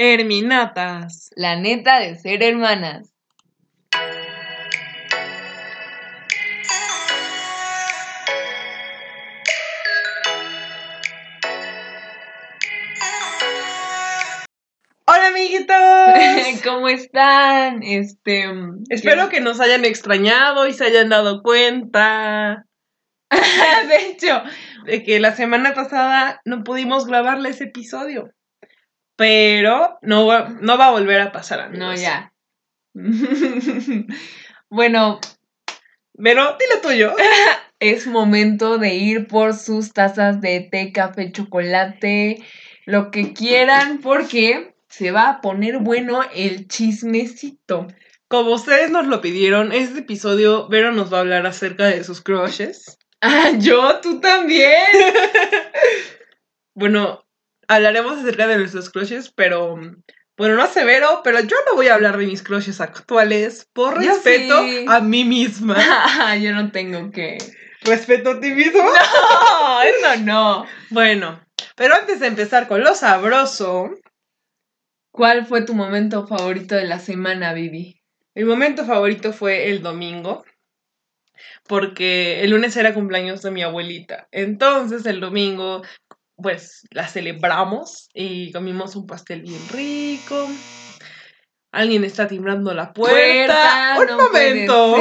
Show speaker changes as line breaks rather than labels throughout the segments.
Herminatas.
La neta de ser hermanas.
Hola amiguitos.
¿Cómo están? Este.
Espero que nos hayan extrañado y se hayan dado cuenta
de hecho,
de que la semana pasada no pudimos grabarle ese episodio. Pero no va, no va a volver a pasar, amigos.
no, ya. bueno,
Pero dilo tuyo.
es momento de ir por sus tazas de té, café, chocolate, lo que quieran, porque se va a poner bueno el chismecito.
Como ustedes nos lo pidieron, este episodio Vero nos va a hablar acerca de sus crushes.
Ah, yo, tú también.
Bueno, hablaremos acerca de nuestros crushes, pero bueno, no sé Vero, pero yo no voy a hablar de mis crushes actuales por
Yo
respeto
sí.
a mí misma.
yo no tengo que.
Respeto a ti mismo.
No, eso no.
Bueno, pero antes de empezar con lo sabroso,
¿Cuál fue tu momento favorito de la semana, Vivi?
mi momento favorito fue el domingo, porque el lunes era cumpleaños de mi abuelita. Entonces el domingo, pues la celebramos y comimos un pastel bien rico. Alguien está timbrando la puerta. un
no
momento.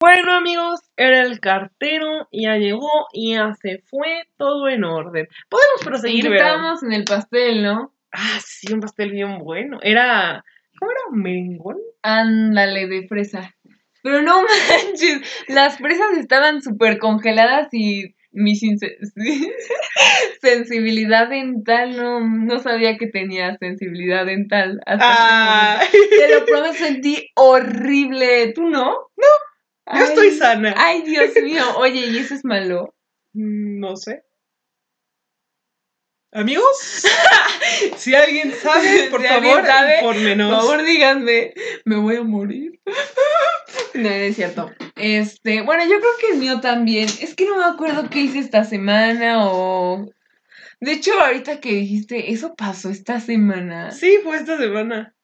Bueno, amigos, era el cartero, ya llegó y ya se fue todo en orden. Podemos proseguir?
Estábamos en el pastel, ¿no?
Ah, sí, un pastel bien bueno. Era. ¿Cómo era? ¿Merengón?
Ándale, de fresa. Pero no manches, las fresas estaban súper congeladas y mi sensibilidad dental no, no sabía que tenía sensibilidad dental. Hasta
Ah.
Te lo prometo, sentí horrible. ¿Tú no? No.
yo estoy sana.
Ay, Dios mío. Oye, ¿y eso es malo?
Mm, No sé. Amigos, si alguien sabe, por
Si
favor,
sabe,
infórmenos.
Por favor, díganme, me voy a morir. No, no es cierto. Este, bueno, yo creo que el mío también. Es que no me acuerdo qué hice esta semana o. De hecho, ahorita que dijiste, eso pasó esta semana.
Sí, fue esta semana.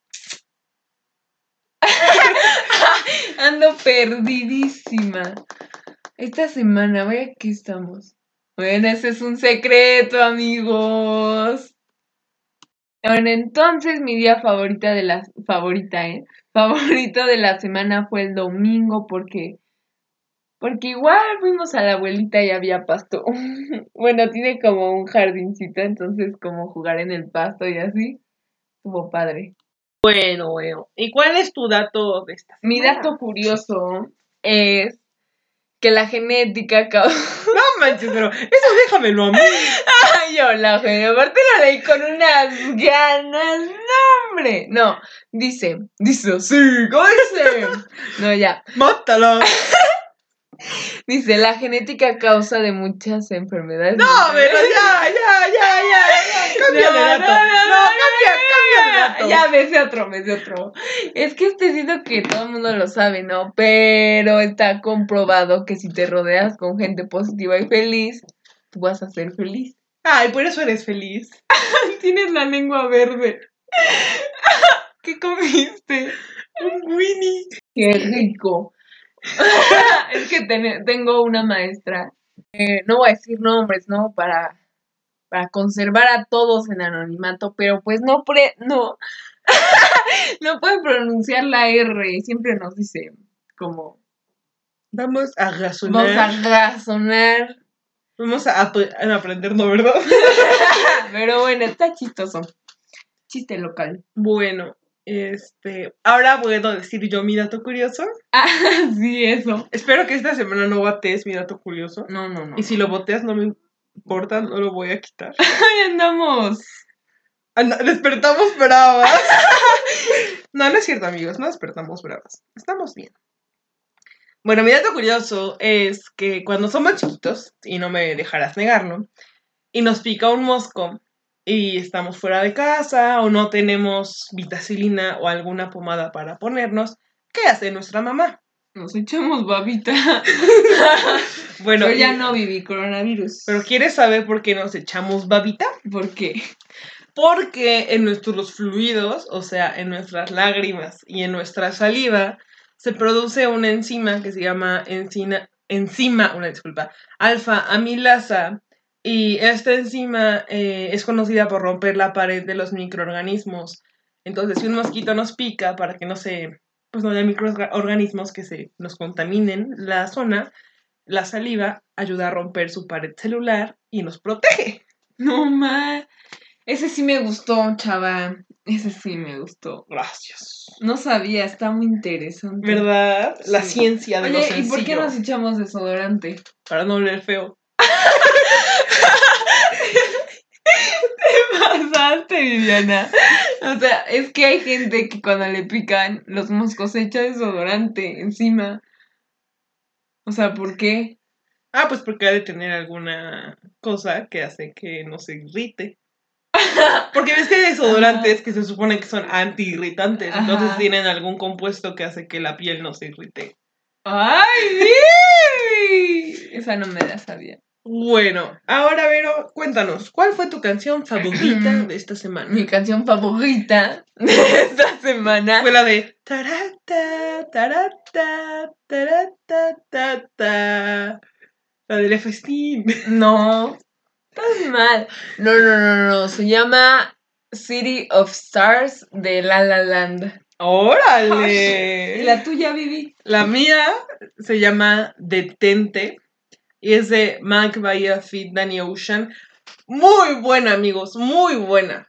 Ando perdidísima. Esta semana, vaya que estamos. Bueno, ese es un secreto, amigos. Bueno, entonces mi día favorita de la favorita, ¿eh? Favorito de la semana fue el domingo porque porque igual fuimos a la abuelita y había pasto. bueno, tiene como un jardincito, entonces como jugar en el pasto y así. Estuvo padre.
Bueno, bueno. ¿Y cuál es tu dato de esta
Mi
semana?
dato curioso es que la genética causa...
No manches, pero eso déjamelo a mí.
Ay, yo la genética, aparte lo leí con unas ganas, no hombre. No, dice, dice ¿cómo dice? No, ya.
Mátala.
Dice, la genética causa de muchas enfermedades.
No,
mentales".
pero ya, ya, ya, ya, ya. Cambia de
No,
dato.
no, no,
No, cambia,
Ya, ves otro, ves otro. Es que este siento que todo el mundo lo sabe, ¿no? Pero está comprobado que si te rodeas con gente positiva y feliz, tú vas a ser feliz.
Ay, por eso eres feliz.
Tienes la lengua verde. ¿Qué comiste?
Un Winnie.
Qué rico. es que ten- tengo una maestra. eh, no voy a decir nombres, ¿no? Para, para conservar a todos en anonimato, pero pues no pre, no. no puede pronunciar la R. Siempre nos dice como
Vamos a razonar.
vamos a razonar.
Vamos a, ap- a aprender, ¿no, verdad?
pero bueno, está chistoso. Chiste local.
Bueno, este. Ahora puedo decir yo mi dato curioso.
Ah, sí, eso.
Espero que esta semana no batees mi dato curioso.
No, no, no.
Y si lo boteas, no me importa, no lo voy a quitar.
Ahí andamos.
Anda- despertamos bravas. no, no es cierto, amigos, no despertamos bravas. Estamos bien. Bueno, mi dato curioso es que cuando somos chiquitos, y no me dejarás negarlo, y nos pica un mosco y estamos fuera de casa o no tenemos vitacilina o alguna pomada para ponernos, ¿qué hace nuestra mamá?
Nos echamos babita.
Bueno,
Yo ya no viví coronavirus.
pero ¿quieres saber por qué nos echamos babita?
¿Por qué?
Porque en nuestros fluidos, o sea, en nuestras lágrimas y en nuestra saliva, se produce una enzima que se llama enzima, enzima una disculpa, alfa amilasa. Y esta enzima eh, es conocida por romper la pared de los microorganismos. Entonces, si un mosquito nos pica para que no se, pues no haya microorganismos que se nos contaminen la zona, la saliva ayuda a romper su pared celular y nos protege.
No más. Ese sí me gustó, chava. Ese sí me gustó.
Gracias.
No sabía, está muy interesante.
¿Verdad? La
Sí.
ciencia de lo
Oye,
sencillo.
¿y por qué nos echamos desodorante?
Para no oler feo.
pasaste, Viviana. O sea, es que hay gente que cuando le pican los moscos se echa desodorante encima. O sea, ¿por qué?
Ah, pues porque ha de tener alguna cosa que hace que no se irrite. Porque ves que hay desodorantes que se supone que son antiirritantes, entonces
Ajá.
tienen algún compuesto que hace que la piel no se irrite.
¡Ay, Vivi! Esa no me la sabía.
Bueno, ahora Vero, cuéntanos, ¿cuál fue tu canción favorita de esta semana?
Mi canción favorita de esta semana.
Fue la de tarata, tarata, tarata, ta, ta. La del festín.
No, estás mal. No, no, no, no. Se llama City of Stars de La La Land.
¡Órale!
¿Y la tuya, Vivi?
La mía se llama Detente y es de Mac Bahía Fit Danny Ocean. Muy buena, amigos, muy buena.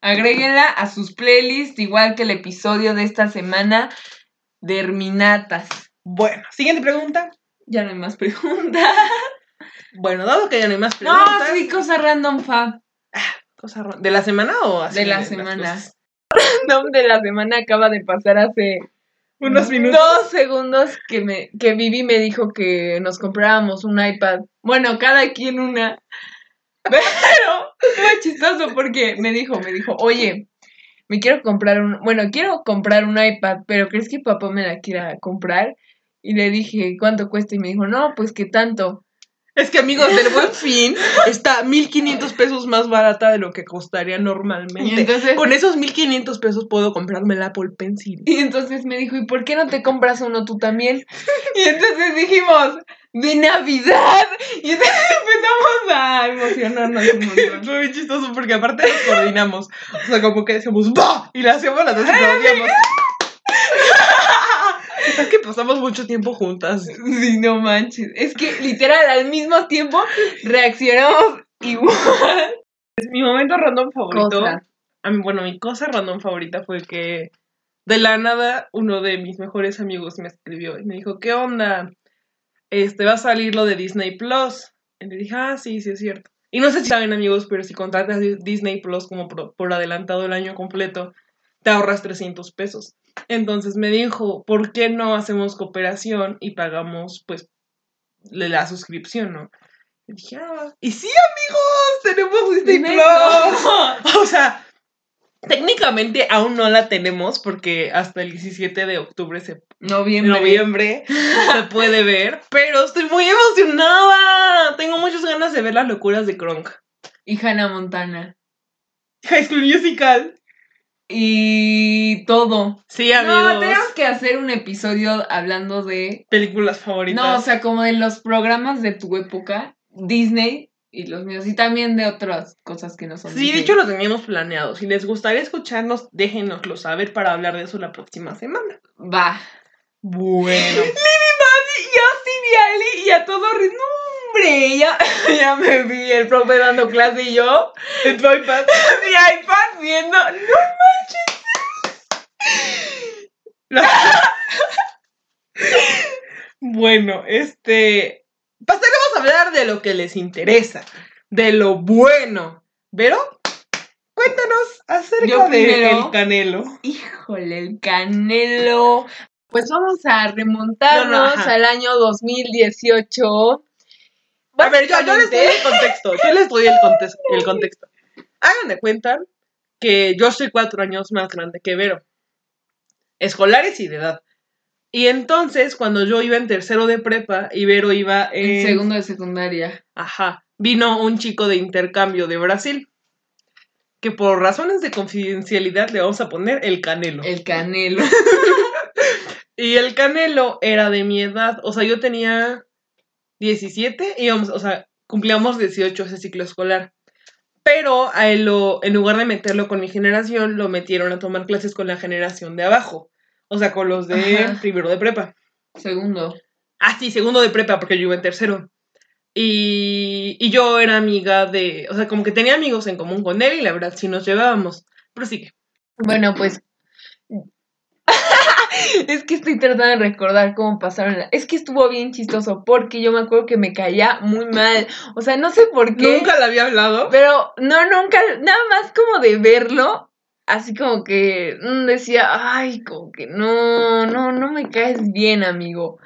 Agréguenla a sus playlists, igual que el episodio de esta semana de Herminatas.
Bueno, siguiente pregunta.
Ya no hay más preguntas.
Bueno, dado que ya no hay más
No,
preguntas.
sí, cosa random fab.
cosa ra- ¿De la semana o así?
De la
las
semana. Random de la semana acaba de pasar hace
Unos minutos.
Dos segundos que me que Vivi me dijo que nos compráramos un iPad. Bueno, cada quien una. Pero fue chistoso porque me dijo, me dijo, oye, me quiero comprar un, bueno, quiero comprar un iPad, pero ¿crees que papá me la quiera comprar? Y le dije, ¿cuánto cuesta? Y me dijo, no, pues que tanto.
Es que, amigos, del buen fin está 1500 pesos más barata de lo que costaría
Y
normalmente.
entonces,
Con esos 1500 pesos puedo comprarme el Apple Pencil.
y entonces me dijo, ¿y por qué no te compras uno tú también? Y entonces dijimos, de Navidad. Y entonces empezamos a emocionarnos.
Fue bien chistoso porque aparte nos coordinamos. O sea, como que decíamos ¡Va! Y le hacíamos las dos y. Es que pasamos mucho tiempo juntas.
Sí, no manches. Es que literal al mismo tiempo reaccionamos igual.
Mi momento random favorito.
Cosa.
a mí- bueno, mi cosa random favorita fue que de la nada uno de mis mejores amigos me escribió y me dijo, ¿qué onda? Este va a salir lo de Disney Plus. Y le dije, ah, sí, sí es cierto. Y no sé si saben amigos, pero si contratas Di- Disney Plus como por, por adelantado el año completo, te ahorras 300 pesos. Entonces me dijo, ¿por qué no hacemos cooperación y pagamos pues la suscripción, no? Y dije, ah, y sí amigos, tenemos Disney Plus. O sea, técnicamente aún no la tenemos porque hasta el 17 de octubre, se,
Noviembre.
noviembre, se puede ver. Pero estoy muy emocionada. Tengo muchas ganas de ver las locuras de Kronk.
Y Hannah Montana.
High School Musical.
Y todo.
Sí,
No,
amigos.
tenemos que hacer un episodio hablando de.
Películas favoritas.
No, o sea, como de los programas de tu época, Disney y los míos, y también de otras cosas que no son
Sí,
Disney.
de hecho lo teníamos planeado. Si les gustaría escucharnos, déjenoslo saber para hablar de eso la próxima semana.
Va.
Bueno.
Y así vi a Ali y a todo ritmo. Hombre, ya, ya me vi el profe dando clase y yo.
en tu iPad.
Mi iPad viendo. No
La- bueno, este. Pasaremos a hablar de lo que les interesa, de lo bueno. ¿Pero? Cuéntanos acerca
Yo
de canelo.
Híjole, el canelo. Pues vamos a remontarnos
No, no,
al año 2018.
A ver, yo, yo les doy
Básicamente-
el contexto. Yo les doy el, el contexto. Hagan de cuenta que yo soy cuatro años más grande que Vero. Escolares y de edad. Y entonces, cuando yo iba en tercero de prepa y Vero iba en.
En segundo de secundaria.
Ajá. Vino un chico de intercambio de Brasil. que por razones de confidencialidad le vamos a poner el Canelo.
El canelo.
Y el Canelo era de mi edad, o sea, yo tenía 17 y íbamos, o sea, cumplíamos 18 ese ciclo escolar. Pero a él lo, en lugar de meterlo con mi generación, lo metieron a tomar clases con la generación de abajo. O sea, con los de
Ajá.
primero de prepa.
Segundo.
Ah, sí, segundo de prepa, porque yo iba en tercero. Y, y yo era amiga de, o sea, como que tenía amigos en común con él y la verdad sí nos llevábamos. Pero sí que.
Bueno, pues. es que estoy tratando de recordar cómo pasaron. la- Es que estuvo bien chistoso porque yo me acuerdo que me caía muy mal. O sea, no sé por qué.
Nunca le había hablado.
Pero no, nunca, nada más como de verlo, así como que mm, decía, ay, como que no, no, no me caes bien, amigo.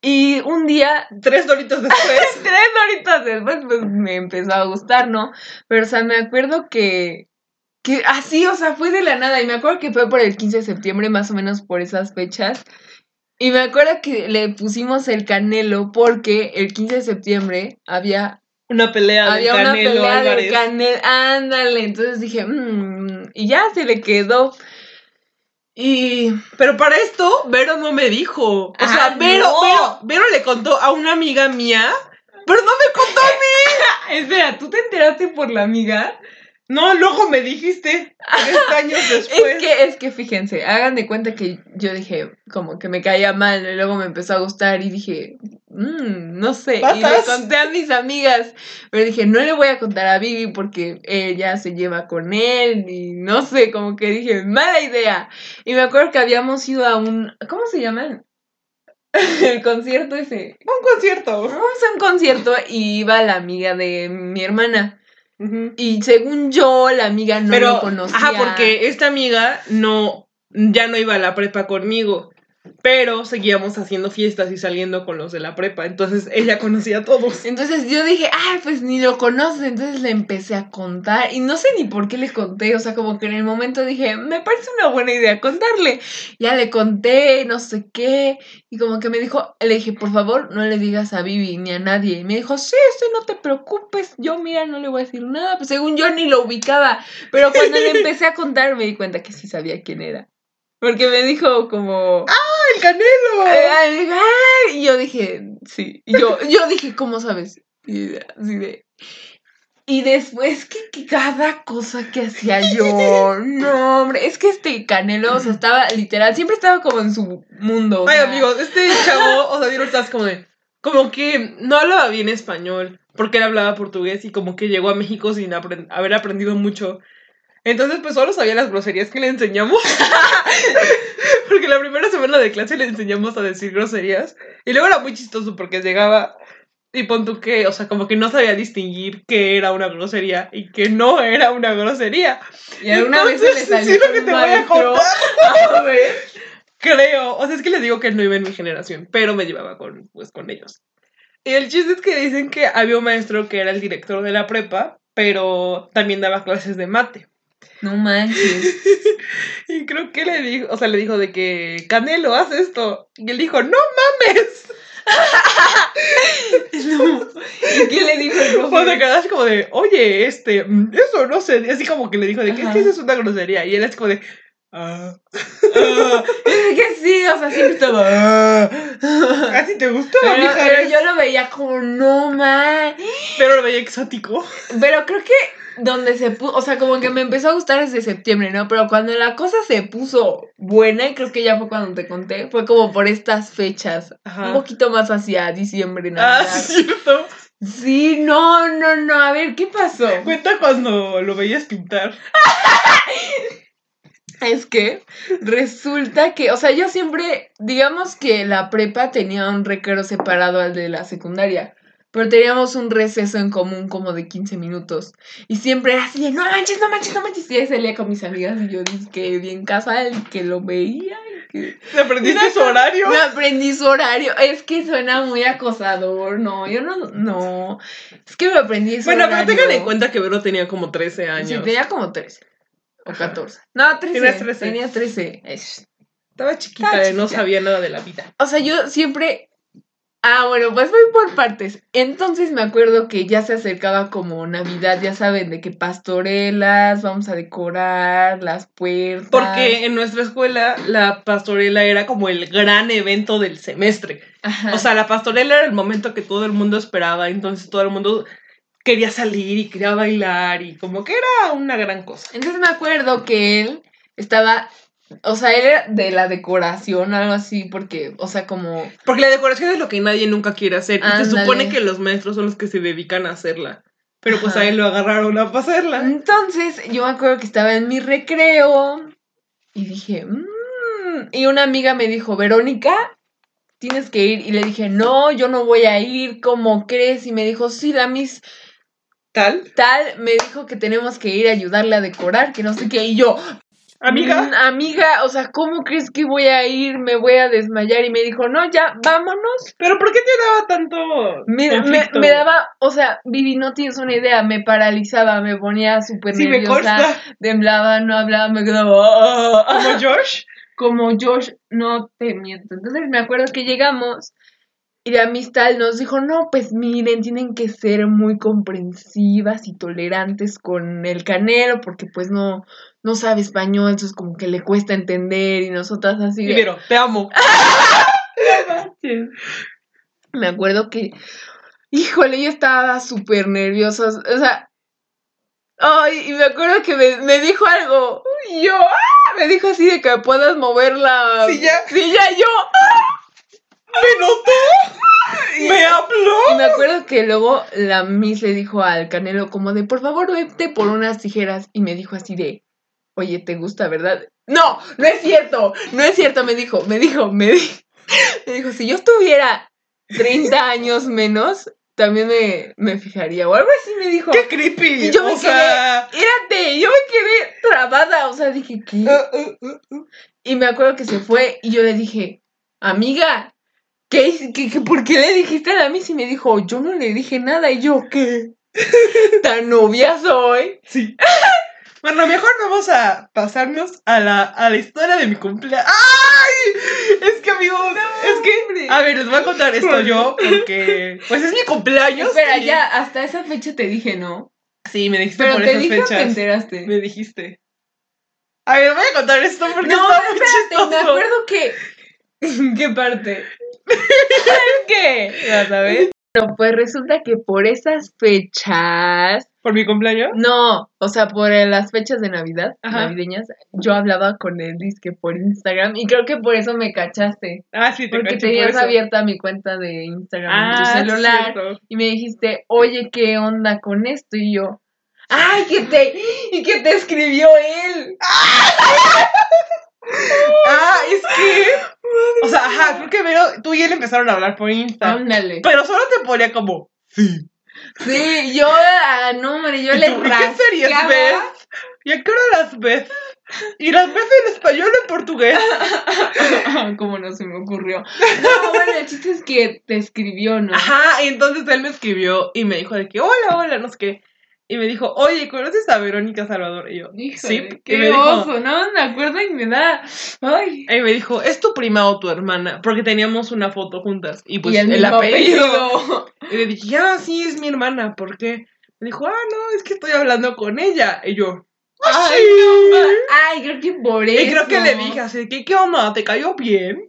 Y un día,
Tres doritos después.
tres horitas después, pues me empezó a gustar, ¿no? Pero, o sea, me acuerdo que, que así, o sea, fue de la nada. Y me acuerdo que fue por el 15 de septiembre, más o menos por esas fechas. Y me acuerdo que le pusimos el canelo porque el 15 de septiembre había
Una pelea de
había una
Canelo
pelea de ándale, entonces dije, "Mm", y ya se le quedó. Y
Pero para esto, Vero no me dijo. O
Ah,
sea, Vero,
no.
Vero, Vero le contó a una amiga mía, pero no me contó a mí.
espera, ¿tú te enteraste por la amiga?
No, luego me dijiste, tres años después.
Es que, es que fíjense, hagan de cuenta que yo dije, como que me caía mal, y luego me empezó a gustar y dije, "Mm, no sé, y le conté a mis amigas, pero dije, no le voy a contar a Vivi porque ella se lleva con él y no sé, como que dije, mala idea. Y me acuerdo que habíamos ido a un, ¿cómo se llaman? El concierto ese.
Un concierto.
Fuimos a un concierto y iba la amiga de mi hermana. Y según yo, la amiga no
Pero,
lo conocía.
ajá, porque esta amiga no, ya no iba a la prepa conmigo, pero seguíamos haciendo fiestas y saliendo con los de la prepa, entonces ella conocía a todos.
Entonces yo dije, ay, pues ni lo conoce. Entonces le empecé a contar. Y no sé ni por qué le conté. O sea, como que en el momento dije, me parece una buena idea contarle. Ya le conté, no sé qué. Y como que me dijo, le dije, por favor, no le digas a Vivi ni a nadie. Y me dijo, sí, sí, no te preocupes. Yo, mira, no le voy a decir nada. Pues según yo ni lo ubicaba. Pero cuando le empecé a contar, me di cuenta que sí sabía quién era. Porque me dijo como...
¡El Canelo!
Ay, Y yo dije, sí. Y yo, yo dije, ¿cómo sabes? Y así de. Y después que, que cada cosa que hacía yo, no, hombre, es que este Canelo, o sea, estaba literal, siempre estaba como en su mundo. o
Ay,
sea,
amigos, este chavo, o sea, estás como de, como que no hablaba bien español, porque él hablaba portugués y como que llegó a México sin haber aprendido mucho. Entonces, pues solo sabía las groserías que le enseñamos. porque la primera semana de clase le enseñamos a decir groserías. Y luego era muy chistoso porque llegaba y pon tú que, o sea, como que no sabía distinguir qué era una grosería y qué no era una grosería.
Y alguna vez se le
Entonces,
salió
sí, lo que te voy a contar.
A ver.
Creo, o sea, es que les digo que no iba en mi generación, pero me llevaba con, pues, con ellos. Y el chiste es que dicen que había un maestro que era el director de la prepa, pero también daba clases de mate.
No manches.
Y creo que le dijo, o sea, le dijo de que, Canelo, haz esto. Y él dijo, no mames.
No. ¿Y qué le dijo el
O sea,
profe?
como de, oye, este, mm, eso no sé. Y así como que le dijo de que, es que eso es una grosería. Y él es como de, ah,
Ah, es que sí, o sea, siempre estaba. ah.
¿así te gustó,
Pero,
mija?
pero yo lo veía como, no man.
Pero lo veía exótico.
Pero creo que donde se puso, o sea, como que me empezó a gustar desde septiembre, ¿no? Pero cuando la cosa se puso buena, y creo que ya fue cuando te conté, fue como por estas fechas,
Ajá.
un poquito más hacia diciembre,
Ah,
Navidad.
sí, cierto.
Sí, no, no, no, a ver, ¿qué pasó?
Cuenta cuando lo veías pintar.
Es que resulta que, o sea, yo siempre, digamos que la prepa tenía un recreo separado al de la secundaria, pero teníamos un receso en común como de 15 minutos. Y siempre era así de, no manches, no manches, no manches. Y ahí salía con mis amigas y yo dije que bien casual, que lo veía. Que...
¿Te aprendiste su horario?
Me aprendí su horario. Es que suena muy acosador. No, yo no, no. Es que me aprendí su
Bueno,
horario.
pero tengan en cuenta que Vero tenía como 13
Sí,
años.
tenía como 13 o
Ajá.
14. No, 13.
Tenías 13.
Tenía 13. Es-
Estaba chiquita,
Estaba
no
chiquita.
sabía nada de la vida.
O sea, yo siempre Ah, bueno, pues voy por partes. Entonces me acuerdo que ya se acercaba como Navidad, ya saben, de que pastorelas, vamos a decorar las puertas.
Porque en nuestra escuela la pastorela era como el gran evento del semestre.
Ajá.
O sea, la pastorela era el momento que todo el mundo esperaba, entonces todo el mundo quería salir y quería bailar y como que era una gran cosa.
Entonces me acuerdo que él estaba, o sea, él era de la decoración, algo así, porque, o sea, como...
Porque la decoración es lo que nadie nunca quiere hacer y se supone que los maestros son los que se dedican a hacerla. Pero pues
Ajá.
a él lo agarraron a hacerla.
Entonces yo me acuerdo que estaba en mi recreo y dije, "Mm", y una amiga me dijo, Verónica, tienes que ir. Y le dije, no, yo no voy a ir, ¿cómo crees? Y me dijo, sí, la Miss
Tal.
tal me dijo que tenemos que ir a ayudarle a decorar, que no sé qué. Y yo,
Amiga.
"Mm, amiga, o sea, ¿cómo crees que voy a ir? Me voy a desmayar. Y me dijo, no, ya, vámonos.
Pero ¿por qué te daba tanto
Me, me, me daba, o sea, Vivi, no tienes una idea, me paralizaba, me ponía súper
Sí,
nerviosa, temblaba, no hablaba, me quedaba "Ah, ah",
Como Josh.
como Josh, no te miento. Entonces me acuerdo que llegamos y la amistad nos dijo, no, pues miren, tienen que ser muy comprensivas y tolerantes con el canelo porque pues no, no sabe español, entonces como que le cuesta entender y nosotras así de...
Pero, te amo.
Me acuerdo que, híjole, yo estaba súper nerviosa, o sea, ay, y me acuerdo que me, me dijo algo, y yo, ¡ah! me dijo así de que puedas mover la
Silla.
silla, y yo,
¿Me notó? ¿Me
y
habló?
me acuerdo que luego la Miss le dijo al Canelo como de, por favor, vete por unas tijeras, y me dijo así de, oye, ¿te gusta, verdad? No, no es cierto, no es cierto, me dijo, me dijo, me dijo, me dijo, si yo estuviera 30 años menos, también me, me fijaría, o algo así me dijo.
¡Qué creepy!
Y yo me
o sea...
Espérate, yo me quedé trabada, o sea, dije, ¿qué?
uh, uh, uh.
Y me acuerdo que se fue y yo le dije, amiga, ¿qué, qué, qué- por qué le dijiste a Miss? Y me dijo, yo no le dije nada. Y yo, ¿qué? ¿Tan novia soy?
Sí. Bueno, mejor vamos a pasarnos a la, a la historia de mi cumpleaños. ¡Ay! Es que, amigos, es que...
hombre.
A ver, les voy a contar esto yo, porque... Pues es mi cumpleaños.
Espera,
y-
ya, hasta esa fecha te dije no.
Sí, me dijiste
Pero
por
te
esas
dije o te
fechas.
enteraste.
Me dijiste. A ver, voy a contar esto porque
No,
está muy
espérate,
chistoso.
me acuerdo que... ¿Qué parte? ¿Qué? ¿Vas a ver? No, pues resulta que por esas fechas
¿Por mi cumpleaños?
No, o sea, por las fechas de Navidad,
Ajá.
navideñas, yo hablaba con él disque por Instagram y creo que por eso me cachaste.
Ah, sí, te
Porque
por
tenías abierta mi cuenta de Instagram en tu
Ah,
celular
cierto.
y me dijiste, oye, ¿qué onda con esto? Y yo, ¡ay, que te, y que te escribió él!
Ah, es que... O sea, ajá, creo que Vero, tú y él empezaron a hablar por Insta.
Ándale.
Pero solo te ponía como... Sí.
Sí, yo, ah, no, hombre, yo
¿Y
le
tú, ¿y qué series
rascaba.
¿Y a qué hora las ves? ¿Y las ves en español o en portugués?
Como no se me ocurrió. No, bueno, el chiste es que te escribió, ¿no?
Ajá, y entonces él me escribió y me dijo de que, hola, hola, no sé qué. Y me dijo, oye, ¿conoces a Verónica Salvador? Y yo,
Híjole,
sí. Y
qué
me dijo,
no me acuerdo y me da. Ay.
y me dijo, ¿es tu prima o tu hermana? Porque teníamos una foto juntas. Y pues
y el,
el, apellido.
apellido.
Y le dije, ah, sí, es mi hermana, ¿por qué? Me dijo, ah, no, es que estoy hablando con ella. Y yo, ah,
Ay, no, Ay, creo que por eso.
Y creo que le dije así, ¿qué, qué onda? ¿Te cayó bien?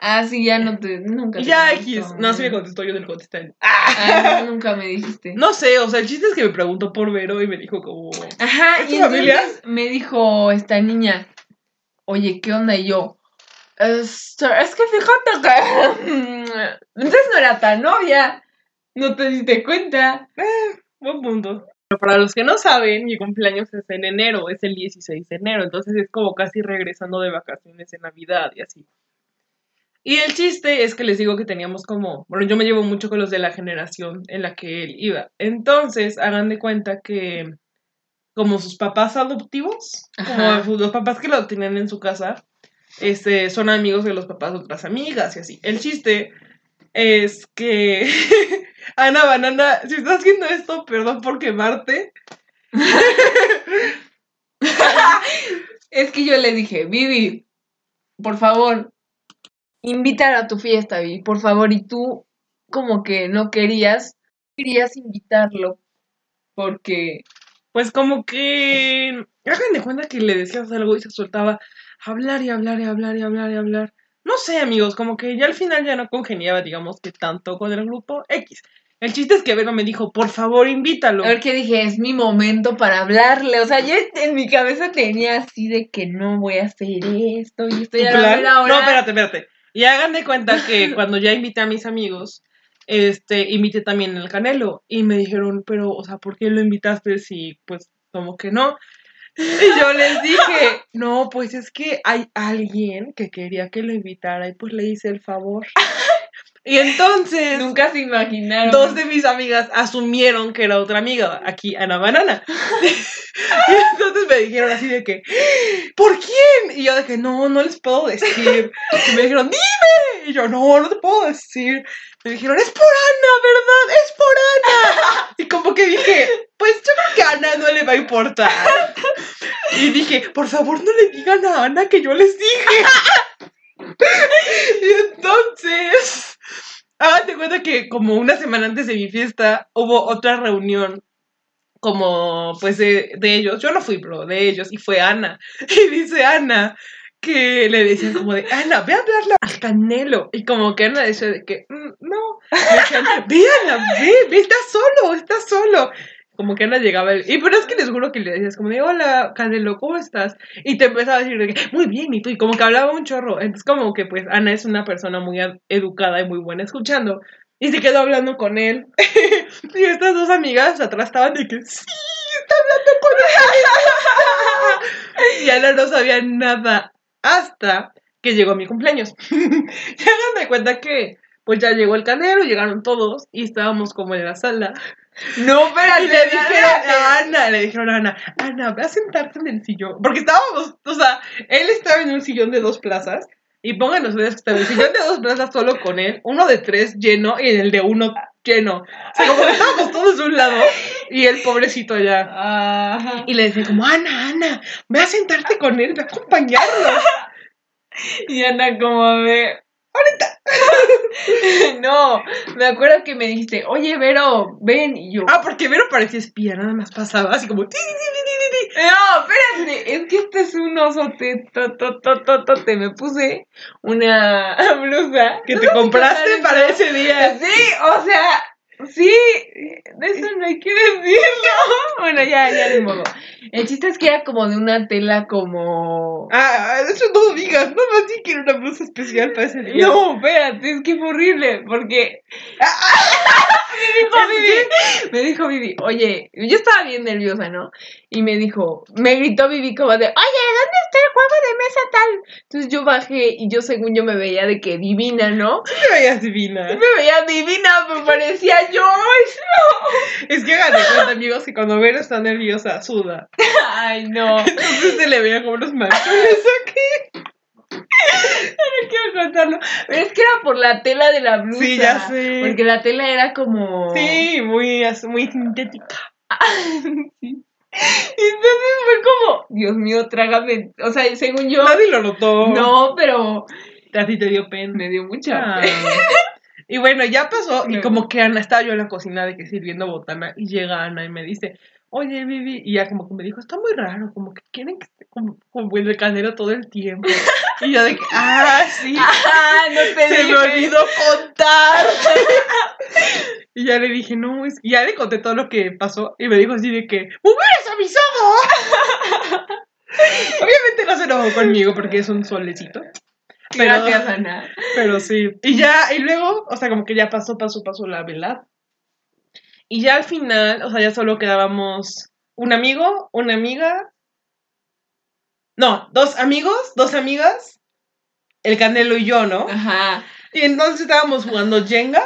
Ah, sí, ya no te. Nunca te
ya X. No, sí me contestó, yo no le contesté.
Ah, no, nunca me dijiste.
No sé, o sea, el chiste es que me preguntó por Vero y me dijo como...
Ajá,
¿Es
y
familia?
me dijo esta niña, oye, ¿qué onda? Y yo, "Es- es que fíjate que. Entonces no era tan novia. No te diste cuenta.
Buen punto. Pero para los que no saben, mi cumpleaños es en enero, es el 16 de enero, entonces es como casi regresando de vacaciones de Navidad y así. Y el chiste es que les digo que teníamos como, bueno, yo me llevo mucho con los de la generación en la que él iba. Entonces, hagan de cuenta que como sus papás adoptivos,
Ajá.
como sus- los papás que lo tenían en su casa, este, son amigos de los papás de otras amigas y así. El chiste es que Ana Banana, si estás viendo esto, perdón por quemarte.
Es que yo le dije, Vivi, por favor, invítala a tu fiesta, Vivi, por favor. Y tú como que no querías, querías invitarlo porque
Pues como que. Hagan de cuenta que le decías algo y se soltaba hablar y hablar y hablar y hablar y hablar. No sé, amigos, como que ya al final ya no congeniaba, digamos que tanto con el grupo X. El chiste es que Vero me dijo, por favor, invítalo.
A ver qué dije, es mi momento para hablarle. O sea, yo en mi cabeza tenía así de que no voy a hacer esto y estoy
¿Tu
a la hora.
No, espérate, espérate. Y hagan de cuenta que cuando ya invité a mis amigos, este, invité también al Canelo. Y me dijeron, pero, o sea, ¿por qué lo invitaste si, pues, como que no? Y yo les dije, no, pues es que hay alguien que quería que lo invitara y pues le hice el favor. Y entonces,
Nunca se imaginaron.
dos de mis amigas asumieron que era otra amiga, aquí Ana Banana. y entonces me dijeron así de que, ¿por quién? Y yo que no, no les puedo decir. Y me dijeron, dime. Y yo, no, no te puedo decir. Me dijeron, es por Ana, ¿verdad? Es por Ana. Y como que dije, pues yo creo que a Ana no le va a importar. Y dije, por favor no le digan a Ana que yo les dije. Y entonces, hágate cuenta que como una semana antes de mi fiesta hubo otra reunión como pues de, de ellos. Yo no fui, pero de ellos. Y fue Ana. Y dice Ana que le decían como de, Ana, ve a hablarle al Canelo. Y como que Ana decía de que, "Mm, no. Decían, ve Ana, ve, ve, está solo, está solo. Como que Ana llegaba y pero es que les juro que le decías como de, hola, Canelo, ¿cómo estás? Y te empezaba a decir de que, muy bien, y tú, y como que hablaba un chorro. Entonces como que pues Ana es una persona muy ed- educada y muy buena escuchando. Y se quedó hablando con él. y estas dos amigas atrás estaban de que, sí, está hablando con él. y Ana no sabía nada hasta que llegó mi cumpleaños. y hagan de cuenta que pues ya llegó el canelo, llegaron todos y estábamos como en la sala.
No, espérate.
Le dijeron a Ana, le dijeron a Ana, Ana, ve a sentarte en el sillón. Porque estábamos, o sea, él estaba en un sillón de dos plazas. Y pongan ustedes que estaba en el sillón de dos plazas solo con él, uno de tres lleno y en el de uno lleno. O sea, como que estábamos todos de un lado y el pobrecito allá.
Ajá.
Y le decía como, Ana, Ana, ve a sentarte con él, ve a acompañarlo.
Y Ana como de... Ahorita. no, me acuerdo que me dijiste, oye, Vero, ven. Y yo,
Ah, porque Vero parecía espía, nada más pasaba así como...
No, espérate, es que este es un osote, to, to, to, to, to, te me puse una blusa.
Que
¿No
te compraste para ese día.
Sí, o sea, sí, de eso no hay que decirlo. Bueno, ya, ya ni modo. El chiste es que era como de una tela como...
Ah, eso no digas, no más sí que era una blusa especial para ese día.
No, espérate, es que fue horrible, porque me dijo Vivi, me dijo Vivi, oye, yo estaba bien nerviosa, ¿no? Y me dijo, me gritó Vivi como de, oye, ¿dónde está el juego de mesa tal? Entonces yo bajé y yo según yo me veía de que divina, ¿no?
Sí te veías divina.
me veía divina, me parecía yo.
Es que hagan cuenta, amigos, que cuando Vero está nerviosa, suda.
Ay, no.
Entonces se le veía como unos manchones aquí.
No quiero contarlo. Pero es que era por la tela de la blusa.
Sí, ya sé.
Porque la tela era como.
Sí, muy, muy sintética.
Sí. Y entonces fue como, Dios mío, trágame. O sea, según yo.
Nadie lo notó.
No, pero
A ti te dio pena.
me dio mucha
Ah.
pena.
Y bueno, ya pasó. Y como que Ana estaba yo en la cocina de que sirviendo botana. Y llega Ana y me dice, oye, Vivi. Y ya como que me dijo, está muy raro. Como que quieren que esté como, como el canero todo el tiempo. Y yo de que, ah, sí.
Ah, no te
Se
dije.
me olvidó contar. y ya le dije, no, es que ya le conté todo lo que pasó. Y me dijo así de que, ¡me hubieras avisado! Obviamente no se enojó conmigo porque es un solecito. Pero,
Gracias, Ana.
pero sí. Y ya, y luego, o sea, como que ya pasó, pasó, pasó la velada. Y ya al final, o sea, ya solo quedábamos un amigo, una amiga. No, dos amigos, dos amigas, el Canelo y yo, ¿no?
Ajá.
Y entonces estábamos jugando Jenga.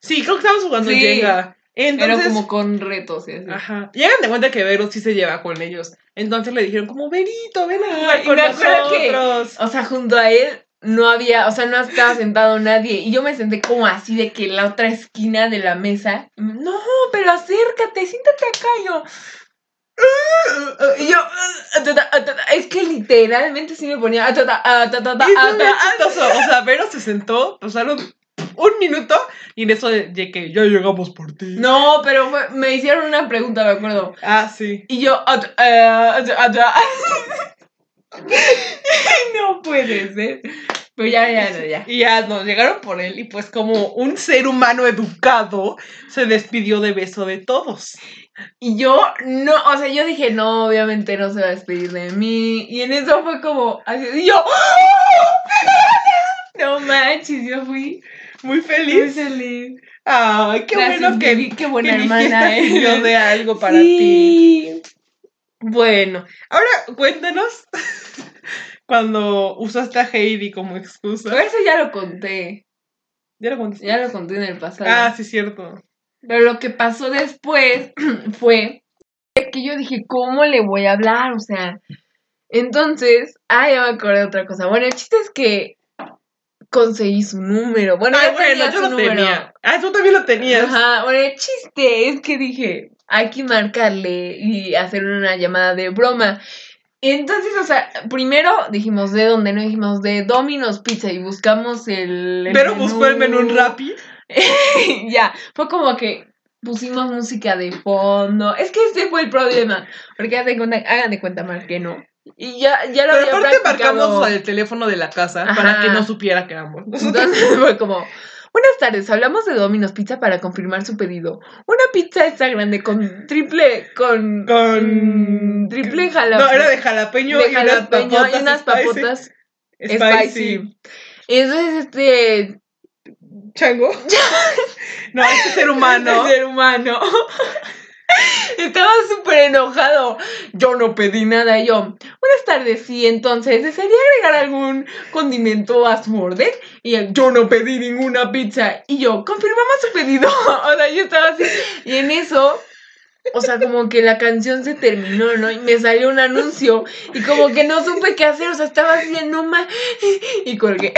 Sí, creo que estábamos jugando
Sí.
Jenga. Entonces,
Era como con retos y así.
Ajá. Y hagan de cuenta que Vero sí se lleva con ellos. Entonces le dijeron como, Verito, ven a jugar con
acuerdo que-
nosotros.
O sea, junto a él no había, o sea, no estaba sentado nadie. Y yo me senté como así de que en la otra esquina de la mesa. No, pero acércate, siéntate acá. Yo. Y yo, "Ah, ta, ta". es que literalmente sí me ponía. ah, ta, ta, ah, ta, ta, ta,
Y
ah,
fue bien
ta, ah.
chistoso. O sea, Vero se sentó, pasaron un minuto y en eso de, que ya llegamos por ti.
No, pero fue- me hicieron una pregunta, me acuerdo.
Ah, sí.
Y yo, "At- eh, no puede ser. Pero ya, ya, no, ya.
Y ya nos llegaron por él y pues como un ser humano educado se despidió de beso de todos.
Y yo, no, o sea, yo dije, no, obviamente no se va a despedir de mí. Y en eso fue como, así, y yo, no manches, yo fui
Muy
muy
feliz.
feliz.
Ay, qué
Gracias,
bueno que,
Vivi, qué buena
que
hermana eres.
de algo para ti.
Sí.
Bueno, ahora cuéntanos cuando usaste a Heidi como excusa.
Pero eso ya lo conté.
¿Ya lo contaste?
Ya lo conté en el pasado.
Ah, sí, cierto.
Pero lo que pasó después fue que yo dije, ¿cómo le voy a hablar? O sea, entonces, ah, ya me acordé de otra cosa. Bueno, el chiste es que conseguí su número. Bueno,
Ay,
ya tenía
bueno, yo
su
lo
número.
tenía. Ah, tú también lo tenías.
Ajá, bueno, el chiste es que dije, hay que marcarle y hacer una llamada de broma. Entonces, o sea, primero dijimos de dónde, no dijimos de Domino's Pizza y buscamos el. el
Pero buscó el menú en Rappi.
ya, fue como que pusimos música de fondo. Es que ese fue el problema. Porque hagan de cuenta, hagan de cuenta, Mar, que no. Y ya, ya lo
Pero
había
aparte
practicado.
marcamos al teléfono de la casa para que no supiera que éramos.
Entonces fue como, buenas tardes, hablamos de Domino's Pizza para confirmar su pedido. Una pizza extra grande con triple, con...
Con-
mm, triple jalapeño.
No, era de jalapeño,
de
y unas
jalapeño
papotas.
y unas papotas
Spicy.
spicy. Y entonces este...
Chango. no, este ser humano.
Este ser humano. Estaba súper enojado. Yo no pedí nada. Yo, buenas tardes. Sí, entonces, ¿desearía agregar algún condimento a su orden? Y yo no pedí ninguna pizza. Y yo, confirmamos su pedido. o sea, yo estaba así. Y en eso, o sea, como que la canción se terminó, ¿no? Y me salió un anuncio. Y como que no supe qué hacer. O sea, estaba así en no ma- Y colgué.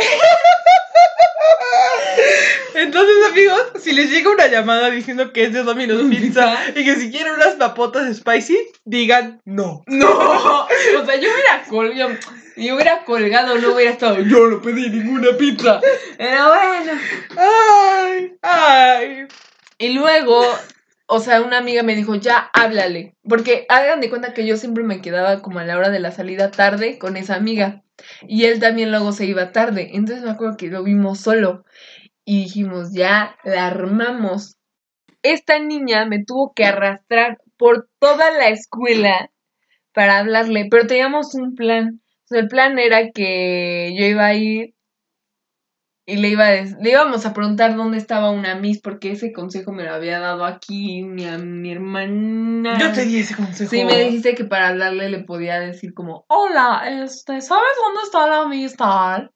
Entonces, amigos, si les llega una llamada diciendo que es de Domino's Pizza y que si quieren unas papotas spicy, digan no.
No, o sea, yo hubiera colgado, yo hubiera colgado, no hubiera estado, yo no pedí ninguna pizza. Pero bueno.
Ay, ay.
Y luego, o sea, una amiga me dijo, ya háblale. Porque hagan de cuenta que yo siempre me quedaba como a la hora de la salida tarde con esa amiga. Y él también luego se iba tarde. Entonces me acuerdo que lo vimos solo. Y dijimos, ya la armamos. Esta niña me tuvo que arrastrar por toda la escuela para hablarle. Pero teníamos un plan. El plan era que yo iba a ir y le, iba a le íbamos a preguntar dónde estaba una Miss, porque ese consejo me lo había dado aquí mi, a- mi hermana.
Yo te di ese consejo.
Sí, me dijiste que para hablarle le podía decir como, hola, este, ¿sabes dónde está la amistad?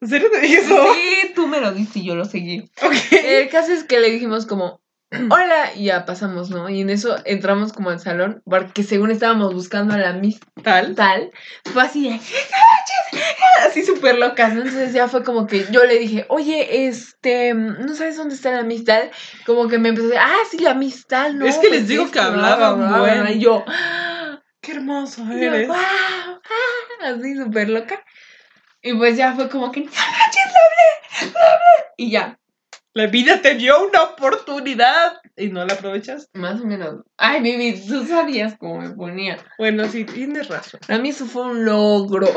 ¿En serio te dije eso?
Sí, tú me lo diste y yo lo seguí.
Ok.
El caso es que le dijimos como, hola, y ya pasamos, ¿no? Y en eso entramos como al salón, porque según estábamos buscando a la Miss
Tal.
tal, fue así de, así súper locas, ¿no? Entonces ya fue como que yo le dije, oye, este, ¿no sabes dónde está la amistad? Como que me empezó a decir, ah, sí, la amistad, ¿no?
Es que les
Pues
digo
esto,
que
bla,
hablaban
bla, bla,
bueno.
bla". Y yo, "Ah",
Qué hermoso
yo,
eres.
"Guau, ah", así súper loca. Y pues ya fue como que, no manches, le hablé, le hablé". Y ya,
La vida te dio una oportunidad y no la aprovechas.
más o menos. Ay, Vivi, tú sabías cómo me ponía.
Bueno, sí, tienes razón.
Para mí eso fue un logro.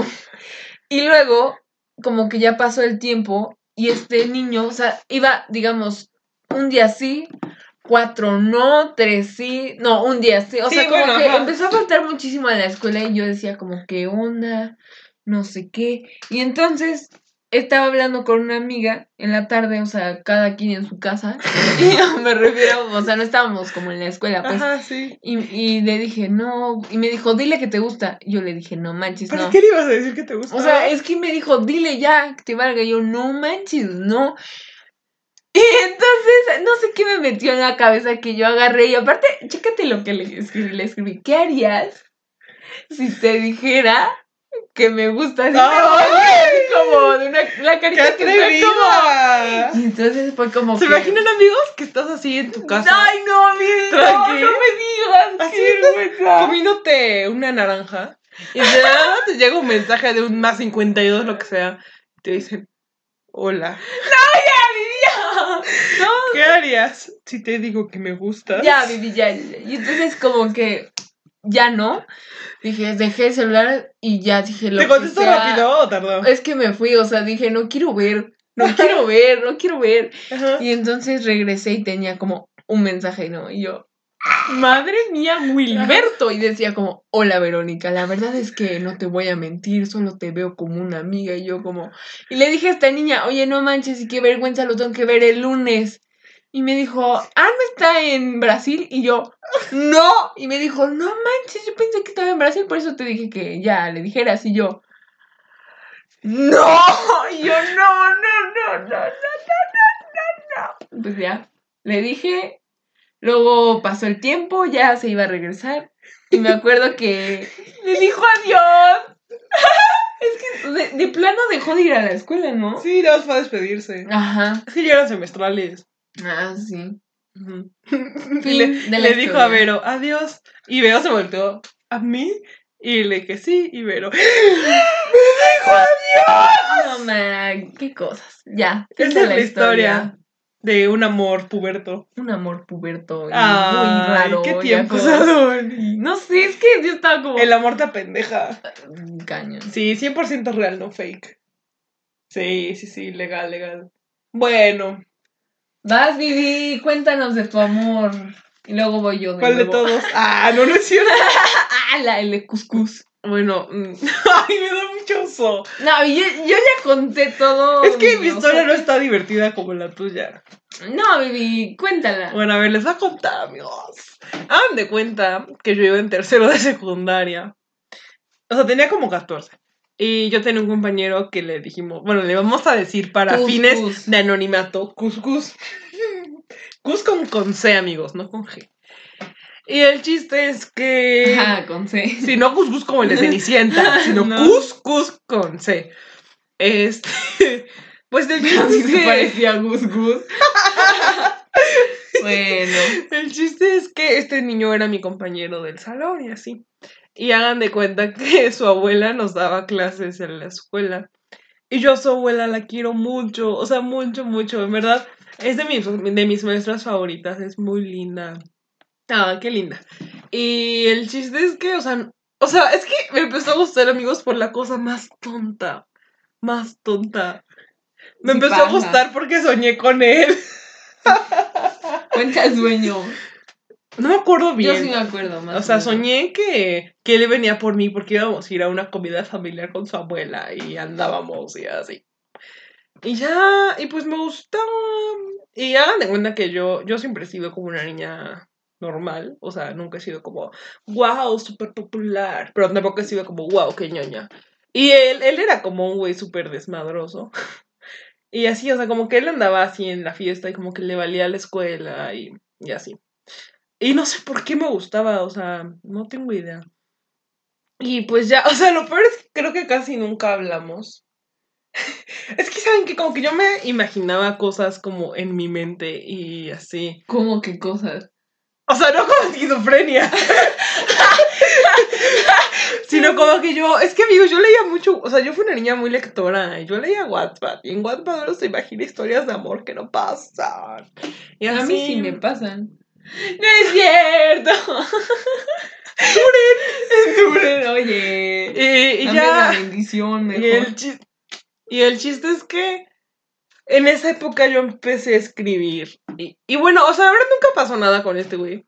Y luego, como que ya pasó el tiempo y este niño, o sea, iba, digamos, un día sí, cuatro no, tres sí, no, un día sí. O
Sí,
sea, como
bueno,
que
ajá.
empezó a faltar muchísimo a la escuela y yo decía como, ¿qué onda? No sé qué. Y entonces estaba hablando con una amiga en la tarde, o sea, cada quien en su casa. Y me refiero, o sea, no estábamos como en la escuela, pues.
Ajá, sí.
Y, y le dije, no, y me dijo, dile que te gusta. Yo le dije, no manches,
¿Para
no.
qué le ibas a decir que te gusta?
O sea, es que me dijo, dile ya, que te valga. Y yo, no manches, no. Y entonces, no sé qué me metió en la cabeza que yo agarré. Y aparte, chécate lo que le escribí. Le escribí, ¿qué harías si te dijera que me gusta? Así,
¡Ay!
como de una, la
¡Qué
carita que está como... Y entonces fue como
¿Se
que...
imaginan, amigos, que estás así en tu casa?
Ay, no, mire, no, no me digas.
Así estás comiéndote una naranja y de nada te llega un mensaje de un más 52, lo que sea. y Te dicen, hola.
Ya, Vivi, ya.
¿Qué harías si te digo que me gustas?
Ya, Vivi, ya. Y entonces como que ya no. Dije, dejé el celular y ya dije lo
¿Te
que sea.
rápido o tardó?
Es que me fui, o sea, dije, no quiero ver, no quiero ver, no quiero ver.
Ajá.
Y entonces regresé y tenía como un mensaje, ¿no? Y yo, madre mía, Wilberto. Y decía como, hola Verónica, la verdad es que no te voy a mentir, solo te veo como una amiga. Y yo como, y le dije a esta niña, oye, no manches, y qué vergüenza, lo tengo que ver el lunes. Y me dijo, ah, ¿no está en Brasil? Y yo, no. Y me dijo, no manches, yo pensé que estaba en Brasil, por eso te dije que ya le dijeras. Y yo, no. Y yo, no, no, no, no, no, no, no, no, no. Pues ya, le dije, luego pasó el tiempo, ya se iba a regresar. Y me acuerdo que le dijo adiós. Es que de, de plano dejó de ir a la escuela, ¿no?
Sí, nada más para despedirse.
Ajá.
Es que ya eran semestrales.
Ah, sí.
Le, dijo a. Vero, adiós. Y Vero se volteó a mí y le dije sí. Y Vero, ¡me dijo adiós!
No, man, qué cosas. Ya.
Esa es la historia de un amor puberto.
Un amor puberto y muy raro.
qué tiempos.
No sé, es que yo estaba como.
El amor te pendeja.
Caño.
Sí, 100% real, no fake. Sí, sí, sí, legal, legal. Bueno,
Vas, Vivi, cuéntanos de tu amor. Y luego voy yo. De
¿cuál de todos? Ah, no, no es cierto.
Ah, la el de cuscús.
Bueno, mm, ay, me da mucho oso.
No, yo, yo ya conté todo.
Es que mi historia
oso.
no está divertida como la tuya.
No, Vivi, cuéntala.
Bueno, a ver, les voy a contar, amigos. Hagan de cuenta que yo iba en tercero de secundaria. O sea, tenía como 14. Y yo tenía un compañero que le dijimos, bueno, le vamos a decir para
Cus,
fines
cus.
de anonimato, cuscus. Cus con, con C, amigos, no con G. Y el chiste es que...
Ajá, con C.
Si no cuscus como el de Cenicienta, sino
No.
cuscus con C. Este... Pues el chiste es
se
que...
parecía Gus. bueno.
El chiste es que este niño era mi compañero del salón y así. Y hagan de cuenta que su abuela nos daba clases en la escuela. Y yo a su abuela la quiero mucho, o sea, mucho, mucho, en verdad. Es de mis, de mis maestras favoritas, es muy linda. Ah, qué linda. Y el chiste es que, o sea, o sea, es que me empezó a gustar, amigos, por la cosa más tonta. Más tonta. Me
Sí
empezó a gustar porque soñé con él.
Cuenta el sueño.
No me acuerdo bien.
Yo sí me acuerdo más.
O sea,
menos.
soñé que, que él venía por mí porque íbamos a ir a una comida familiar con su abuela y andábamos y así. Y ya, y pues me gustaba. Y hagan de cuenta que yo, yo siempre he sido como una niña normal. O sea, nunca he sido como, wow, súper popular. Pero tampoco he sido como, wow, qué ñoña. Y él, él era como un güey súper desmadroso. Y así, o sea, como que él andaba así en la fiesta y como que le valía la escuela y, y así. Y no sé por qué me gustaba, o sea, no tengo idea. Y pues ya, o sea, lo peor es que creo que casi nunca hablamos. Es que saben que como que yo me imaginaba cosas como en mi mente y así.
¿Cómo qué cosas?
O sea, no como esquizofrenia. Sino como que yo, es que amigos, yo leía mucho, o sea, yo fui una niña muy lectora y yo leía Wattpad y en Wattpad uno se imagina historias de amor que no pasan. Y
A mí sí me pasan. ¡No es cierto! Duren, oye.
Y, y ya.
la bendición mejor.
Y el, chis- y el chiste es que en esa época yo empecé a escribir. Y, y bueno, o sea, la verdad nunca pasó nada con este güey.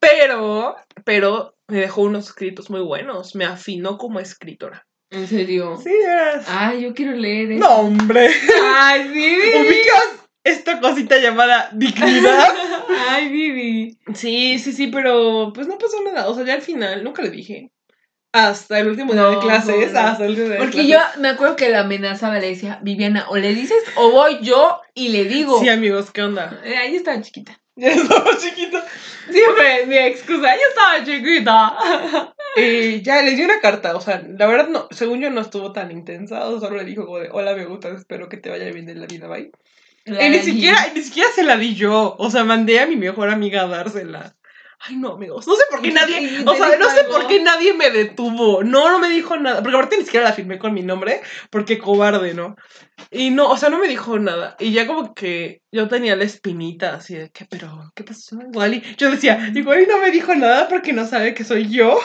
Pero, pero me dejó unos escritos muy buenos. Me afinó como escritora.
En serio.
Sí, de veras.
Ay, yo quiero leer eso.
No, hombre.
Ay, Vivi.
¿Ubicas esta cosita llamada dignidad?
Ay, Vivi.
Sí, sí, sí, pero pues no pasó nada. O sea, ya al final, nunca le dije. Hasta el último día de clases.
no, no.
Hasta el último día de
Porque yo
clases.
me acuerdo que la amenazaba, le decía, Viviana, o le dices o voy yo y le digo.
Sí, amigos, ¿qué onda?
Eh, Ahí estaba chiquita.
Ya estaba chiquito.
Siempre mi excusa, yo estaba chiquita.
Y ya le di una carta, o sea, la verdad no, según yo no estuvo tan intensa, o solo le dijo como de, hola, me gustas, espero que te vaya bien en la vida, bye. Y ni siquiera, ni siquiera se la di yo, o sea, mandé a mi mejor amiga a dársela. Ay, no, amigos. No sé por qué
¿Y
nadie. O sea, no sé
algo?
por qué nadie me detuvo. No, no me dijo nada. Porque aparte ni siquiera la firmé con mi nombre. Porque cobarde, ¿no? Y no, o sea, no me dijo nada. Y ya como que yo tenía la espinita así de que, pero, ¿qué pasó? Igual y yo decía, igual y no me dijo nada porque no sabe que soy yo.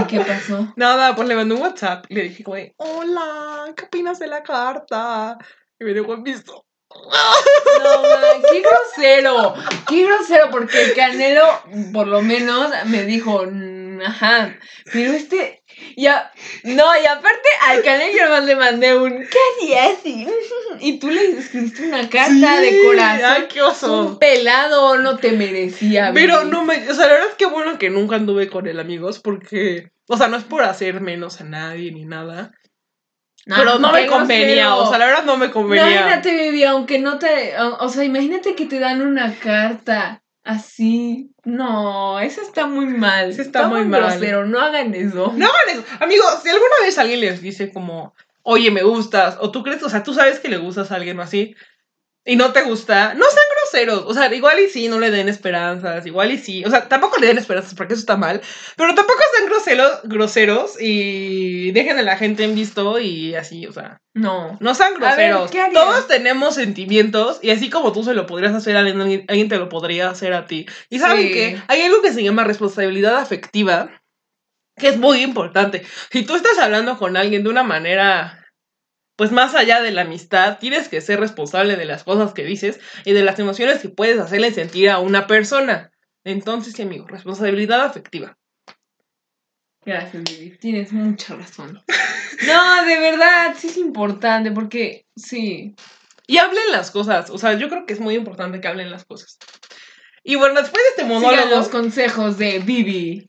¿Y qué pasó?
Nada, pues le mandé un WhatsApp y le dije de, hola, ¿qué opinas de la carta? Y me dejó en visto.
No, man, qué grosero. Qué grosero, porque el Canelo, por lo menos, me dijo, "Mm, ajá. Pero este. Ya, no, y aparte al Canelo yo nomás le mandé un ¿qué harías? Y, y tú le escribiste una carta de corazón.
Ay, qué oso.
Un pelado no te merecía.
Pero
baby.
no me, o sea, la verdad es que bueno que nunca anduve con él, amigos, porque, o sea, no es por hacer menos a nadie ni nada, pero no me convenía,
grosero.
o sea, la verdad no me convenía.
Imagínate, Vivi, aunque no te. O o sea, imagínate que te dan una carta así. No, eso está muy mal.
Sí está muy mal.
grosero, no hagan eso.
No hagan eso. Amigos, si alguna vez alguien les dice como, oye, me gustas, o tú crees, o sea, tú sabes que le gustas a alguien o así, y no te gusta, no sean groseros. O sea, igual y sí, no le den esperanzas, igual y sí. O sea, tampoco le den esperanzas porque eso está mal, pero tampoco sean groseros, groseros y dejen a la gente en visto y así, o sea.
No.
No sean
ver,
groseros. Todos tenemos sentimientos y así como tú se lo podrías hacer a alguien, alguien- alguien te lo podría hacer a ti. Y saben
Sí.
que hay algo que se llama responsabilidad afectiva, que es muy importante. Si tú estás hablando con alguien de una manera, pues más allá de la amistad, tienes que ser responsable de las cosas que dices y de las emociones que puedes hacerle sentir a una persona. Entonces, sí, amigo, responsabilidad afectiva.
Gracias, Vivi. Tienes mucha razón. No, de verdad, sí es importante porque sí.
Y hablen las cosas. O sea, yo creo que es muy importante que hablen las cosas. Y bueno, después de este
Sigan
monólogo.
los consejos de Vivi.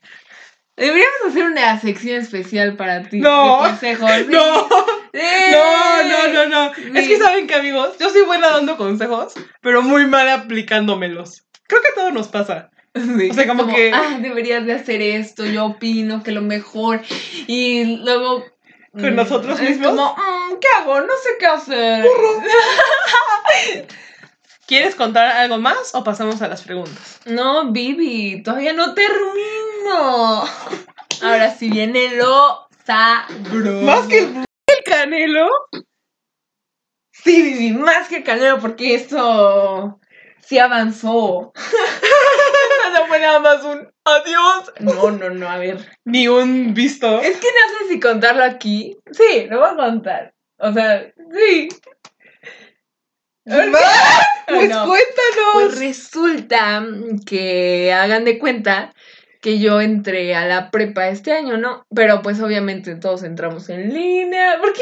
Deberíamos hacer una sección especial para ti.
No.
De consejos. sí.
No,
¡Eh!
no, no, no, no. Es que saben que, amigos, yo soy buena dando consejos, pero muy mal aplicándomelos. Creo que a todos nos pasa.
Sí,
O sea, como que-
Ah, deberías de hacer esto, yo opino que lo mejor. Y luego...
¿Con
mm,
nosotros
es
mismos?
como, mm, ¿qué hago? No sé qué hacer.
¿Quieres contar algo más o pasamos a las preguntas?
No, Vivi, todavía no termino. Ahora sí viene lo sabroso.
Más que el, el canelo.
Sí, Vivi, más que canelo, porque esto sí avanzó.
No fue nada más un adiós.
No, no, no, a ver.
Ni un visto.
Es que no sé si contarlo aquí. Sí, lo voy a contar. O sea, sí.
Pues
no.
cuéntanos.
Pues resulta que hagan de cuenta que yo entré a la prepa este año, ¿no? Pero pues obviamente todos entramos en línea. ¿Por qué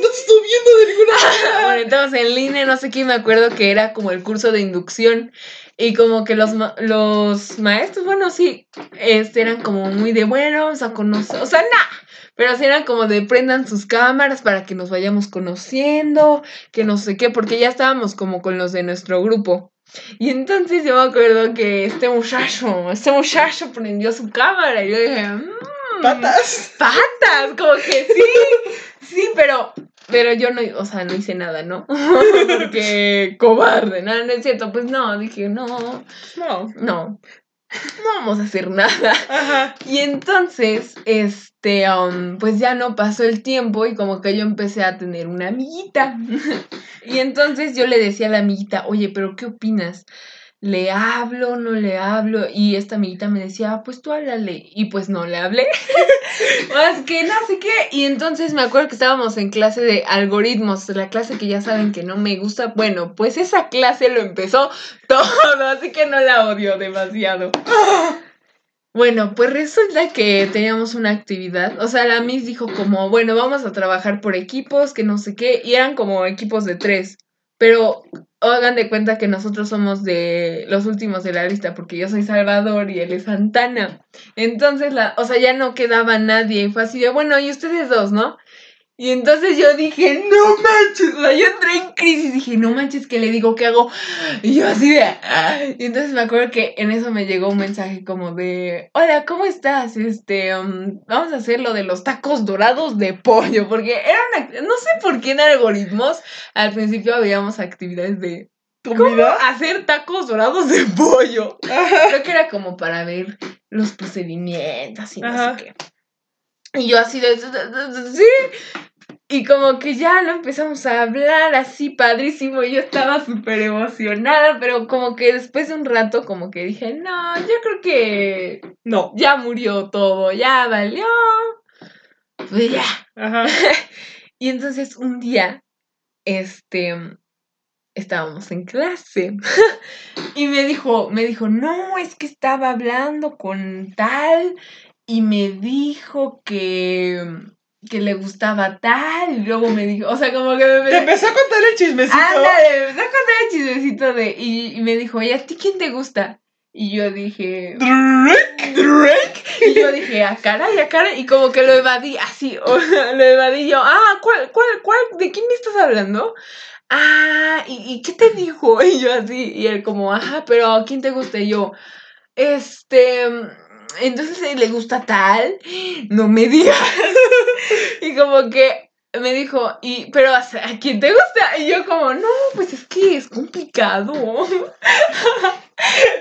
no te estoy viendo de ninguna manera.
Bueno, entramos en línea, no sé qué, me acuerdo que era como el curso de inducción y como que los, ma- los maestros, bueno, sí, este, eran como muy de, bueno, vamos a conocer, o sea, nada, pero sí eran como de prendan sus cámaras para que nos vayamos conociendo, que no sé qué, porque ya estábamos como con los de nuestro grupo. Y entonces yo me acuerdo que este muchacho, este muchacho prendió su cámara y yo dije, "Mm,
Patas.
patas, como que sí, sí, pero, pero yo no, o sea, no hice nada, ¿no? Porque cobarde, no, no es cierto, pues no, dije, no,
No.
no, no vamos a hacer nada.
Ajá.
Y entonces, este, um, pues ya no pasó el tiempo y como que yo empecé a tener una amiguita. y entonces yo le decía a la amiguita, oye, pero ¿qué opinas? ¿Le hablo, no le hablo? Y esta amiguita me decía, "Ah, pues tú háblale. Y pues no le hablé. Más que no sé qué. Y entonces me acuerdo que estábamos en clase de algoritmos, la clase que ya saben que no me gusta. Bueno, pues esa clase lo empezó todo, así que no la odio demasiado. Bueno, pues resulta que teníamos una actividad, o sea, la Miss dijo como, bueno, vamos a trabajar por equipos, que no sé qué, y eran como equipos de tres, pero hagan de cuenta que nosotros somos de los últimos de la lista, porque yo soy Salvador y él es Santana. Entonces, la, o sea, ya no quedaba nadie, y fue así de, bueno, y ustedes dos, ¿no? Y entonces yo dije, no manches, o sea, yo entré en crisis, dije, no manches, ¿qué le digo? ¿Qué hago? Y yo así de, "Ah". y entonces me acuerdo que en eso me llegó un mensaje como de, hola, ¿cómo estás? Este, um, vamos a hacer lo de los tacos dorados de pollo, porque era una, no sé por qué en algoritmos al principio habíamos actividades de
comida.
hacer tacos dorados de pollo. Creo que era como para ver los procedimientos y no
Ajá.
sé qué. Y yo así de, sí. Y como que ya lo empezamos a hablar así padrísimo. Y yo estaba súper emocionada, pero como que después de un rato como que dije, no, yo creo que
No.
ya murió todo, ya valió. Pues ya.
Ajá.
Y entonces un día, este, estábamos en clase y me dijo, me dijo, no, es que estaba hablando con tal y me dijo que, que le gustaba tal y luego me dijo, o sea, como que me...
Te empezó a contar el chismecito.
Ándale, me empezó a contar el chismecito de, y, y me dijo, ¿y a ti quién te gusta? Y yo dije,
Drake.
Drake. Y yo dije, a cara y a cara, y como que lo evadí así, o sea, lo evadí yo, ah, ¿cuál, cuál, cuál, de quién me estás hablando? Ah, ¿y, y qué te dijo? Y yo así, y él como, ajá, pero ¿a quién te gusta? Y yo, este, entonces ¿eh, le gusta tal, no me digas. y como que me dijo, y, pero ¿a a quién te gusta? Y yo como, no, pues es que es complicado.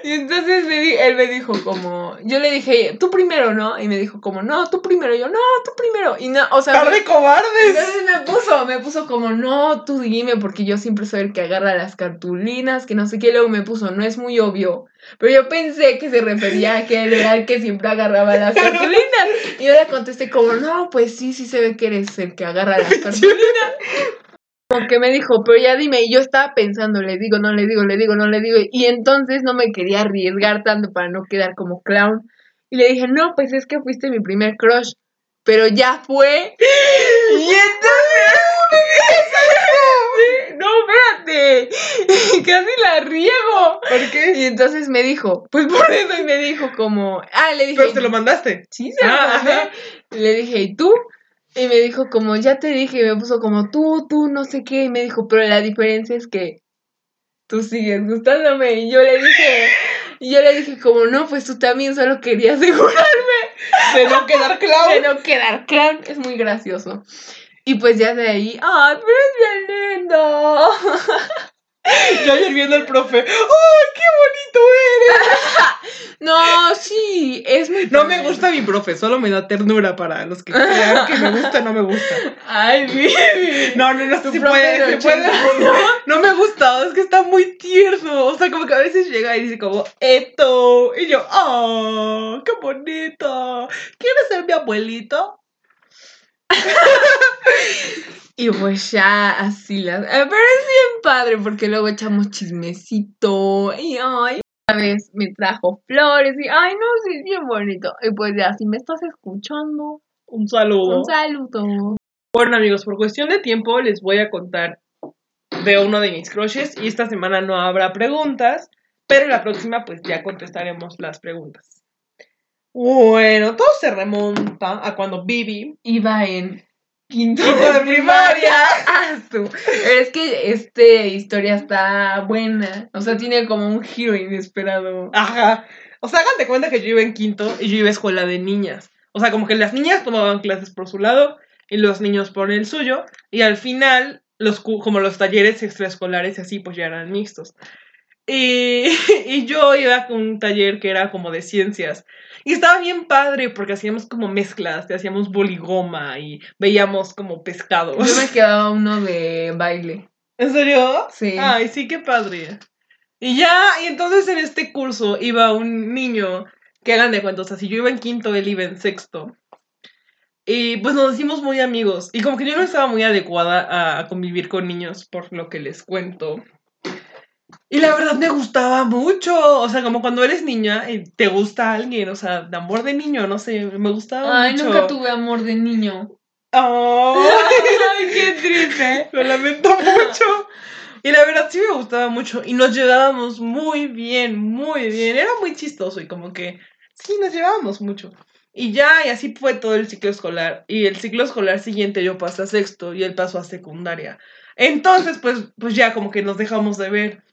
Y entonces me di- él me dijo como, yo le dije, tú primero, ¿no? Y me dijo como, no, tú primero. Y yo, no, tú primero. Y no, o sea,
Par
me-
de cobardes.
entonces me puso, me puso como, no, tú dime, porque yo siempre soy el que agarra las cartulinas, que no sé qué, luego me puso, no es muy obvio. Pero yo pensé que se refería a que él era el que siempre agarraba las cartulinas. Y yo le contesté como, no, pues sí, sí se ve que eres el que agarra las cartulinas. Como que me dijo, pero ya dime, y yo estaba pensando, le digo, no le digo, le digo, no le digo, y entonces no me quería arriesgar tanto para no quedar como clown. Y le dije, no, pues es que fuiste mi primer crush, pero ya fue. Y entonces... no, espérate, casi la riego.
¿Por qué?
Y entonces me dijo, pues por eso, y me dijo como, ah, le dije,
Pero se lo mandaste.
Sí, se lo
Ah,
mandé. Le dije, ¿y tú? Y me dijo como, ya te dije, y me puso como, tú, tú, no sé qué. Y me dijo, pero la diferencia es que tú sigues gustándome. Y yo le dije, y yo le dije como, no, pues tú también solo querías asegurarme
De no quedar
de
clavo.
no quedar clown. Es muy gracioso. Y pues ya de ahí, ay, pero es bien lindo.
Yo ayer viendo al profe. ¡Ay, qué bonito eres!
No, sí, es muy
No me
padre.
gusta mi profe, solo me da ternura para los que crean que me gusta, no me gusta.
Ay, Vivi.
No, no, no, se puede,
de
se puede.
80 años.
No me gusta, es que está muy tierno. O sea, como que a veces llega y dice como, esto. Y yo, ¡oh, qué bonito! ¿Quieres ser mi abuelito?
Y pues ya así las... eh, Pero es bien padre porque luego echamos chismecito y ay, una vez me trajo flores y ay no, sí, es bien bonito. Y pues ya, si me estás escuchando,
Un saludo.
un saludo.
Bueno, amigos, por cuestión de tiempo les voy a contar de uno de mis crushes y esta semana no habrá preguntas, pero la próxima pues ya contestaremos las preguntas. Bueno, todo se remonta a cuando Vivi
Iba en quinto
de primaria.
Ah, su- Es que esta historia está buena. O sea, tiene como un giro inesperado.
Ajá. O sea, hagan de cuenta que yo iba en quinto y yo iba a escuela de niñas. O sea, como que las niñas tomaban clases por su lado y los niños por el suyo. Y al final, los, como los talleres extraescolares y así, pues ya eran mixtos. Y, y yo iba con un taller que era como de ciencias. Y estaba bien padre porque hacíamos como mezclas, te hacíamos boligoma y veíamos como pescados.
Yo me quedaba uno de baile.
¿En serio?
Sí.
Ay, sí, qué padre. Y ya, y entonces en este curso iba un niño que hagan de cuentos, o sea, si yo iba en quinto, él iba en sexto. Y pues nos hicimos muy amigos. Y como que yo no estaba muy adecuada a, a convivir con niños, por lo que les cuento. Y la verdad me gustaba mucho. O sea, como cuando eres niña y te gusta alguien, o sea, de amor de niño, no sé, me gustaba
Ay,
mucho.
nunca tuve amor de niño.
Ay.
Ay, qué triste.
Lo lamento mucho. Y la verdad sí me gustaba mucho. Y nos llevábamos muy bien, muy bien. Era muy chistoso y como que sí, nos llevábamos mucho. Y ya, y así fue todo el ciclo escolar. Y el ciclo escolar siguiente yo pasé a sexto y él pasó a secundaria. Entonces, pues, pues ya como que nos dejamos de ver.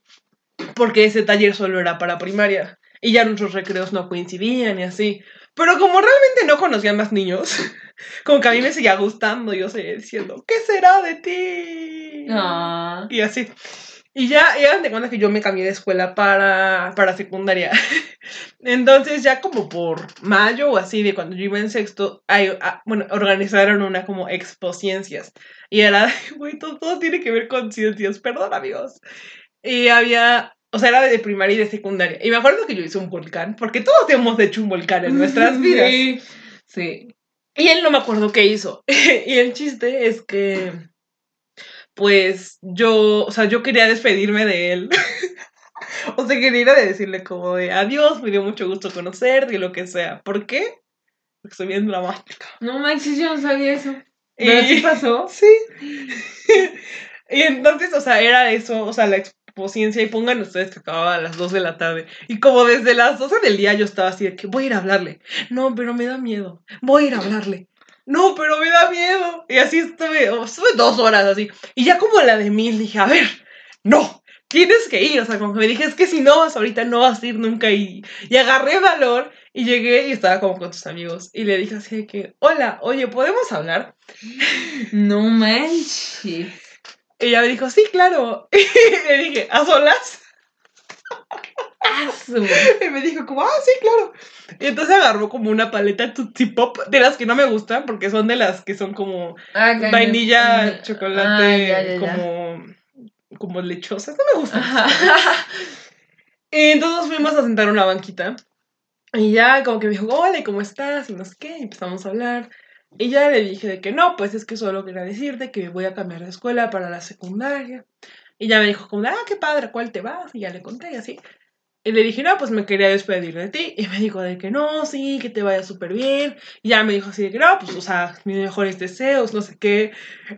Porque ese taller solo era para primaria. Y ya nuestros recreos no coincidían y así. Pero como realmente no conocía más niños, como que a mí me seguía gustando, yo seguía diciendo, ¿qué será de ti?
Ah.
Y así. Y ya, ya de cuenta que yo me cambié de escuela para, para secundaria. Entonces, ya como por mayo o así, de cuando yo iba en sexto, hay, ah, bueno, organizaron una como expo ciencias. Y era, güey, todo, todo tiene que ver con ciencias, perdón, amigos. Y había, o sea, era de primaria y de secundaria. Y me acuerdo que yo hice un volcán, porque todos hemos hecho un volcán en nuestras vidas.
Sí. sí.
Y él no me acuerdo qué hizo. y el chiste es que, pues, yo, o sea, yo quería despedirme de él. o sea, quería ir a decirle como de adiós, me dio mucho gusto conocerte y lo que sea. ¿Por qué? Porque soy bien dramática.
No manches, yo no sabía eso. ¿Pero sí pasó?
Sí. y entonces, o sea, era eso, o sea, la exposición y pongan ustedes que acababa a las 2 de la tarde. Y como desde las 12 del día yo estaba así de que voy a ir a hablarle. No, pero me da miedo. Voy a ir a hablarle. No, pero me da miedo. Y así estuve, estuve dos horas así. Y ya como la de mil dije, a ver, no, tienes que ir. O sea, como que me dije, es que si no vas ahorita, no vas a ir nunca. Y, y agarré valor y llegué y estaba como con tus amigos. Y le dije así de que, hola, oye, ¿podemos hablar?
No manches.
Y ella me dijo, sí, claro. Y le dije, ¿a solas? Y me dijo como, ah, sí, claro. Y entonces agarró como una paleta Tootsie Pop, de las que no me gustan, porque son de las que son como
Ah,
vainilla,
Ah,
chocolate,
ya, ya, ya.
como, como lechosas. No me gustan. Y entonces fuimos a sentar a una banquita. Y ya como que me dijo, hola, ¿y ¿cómo estás? Y no sé qué, empezamos a hablar. Y ya le dije de que no, pues es que solo quería decirte que voy a cambiar de escuela para la secundaria. Y ya me dijo como, ah, qué padre, ¿cuál te vas? Y ya le conté y así. Y le dije, no, pues me quería despedir de ti. Y me dijo de que no, sí, que te vaya súper bien. Y ya me dijo así de que no, pues, o sea, mis mejores deseos, no sé qué.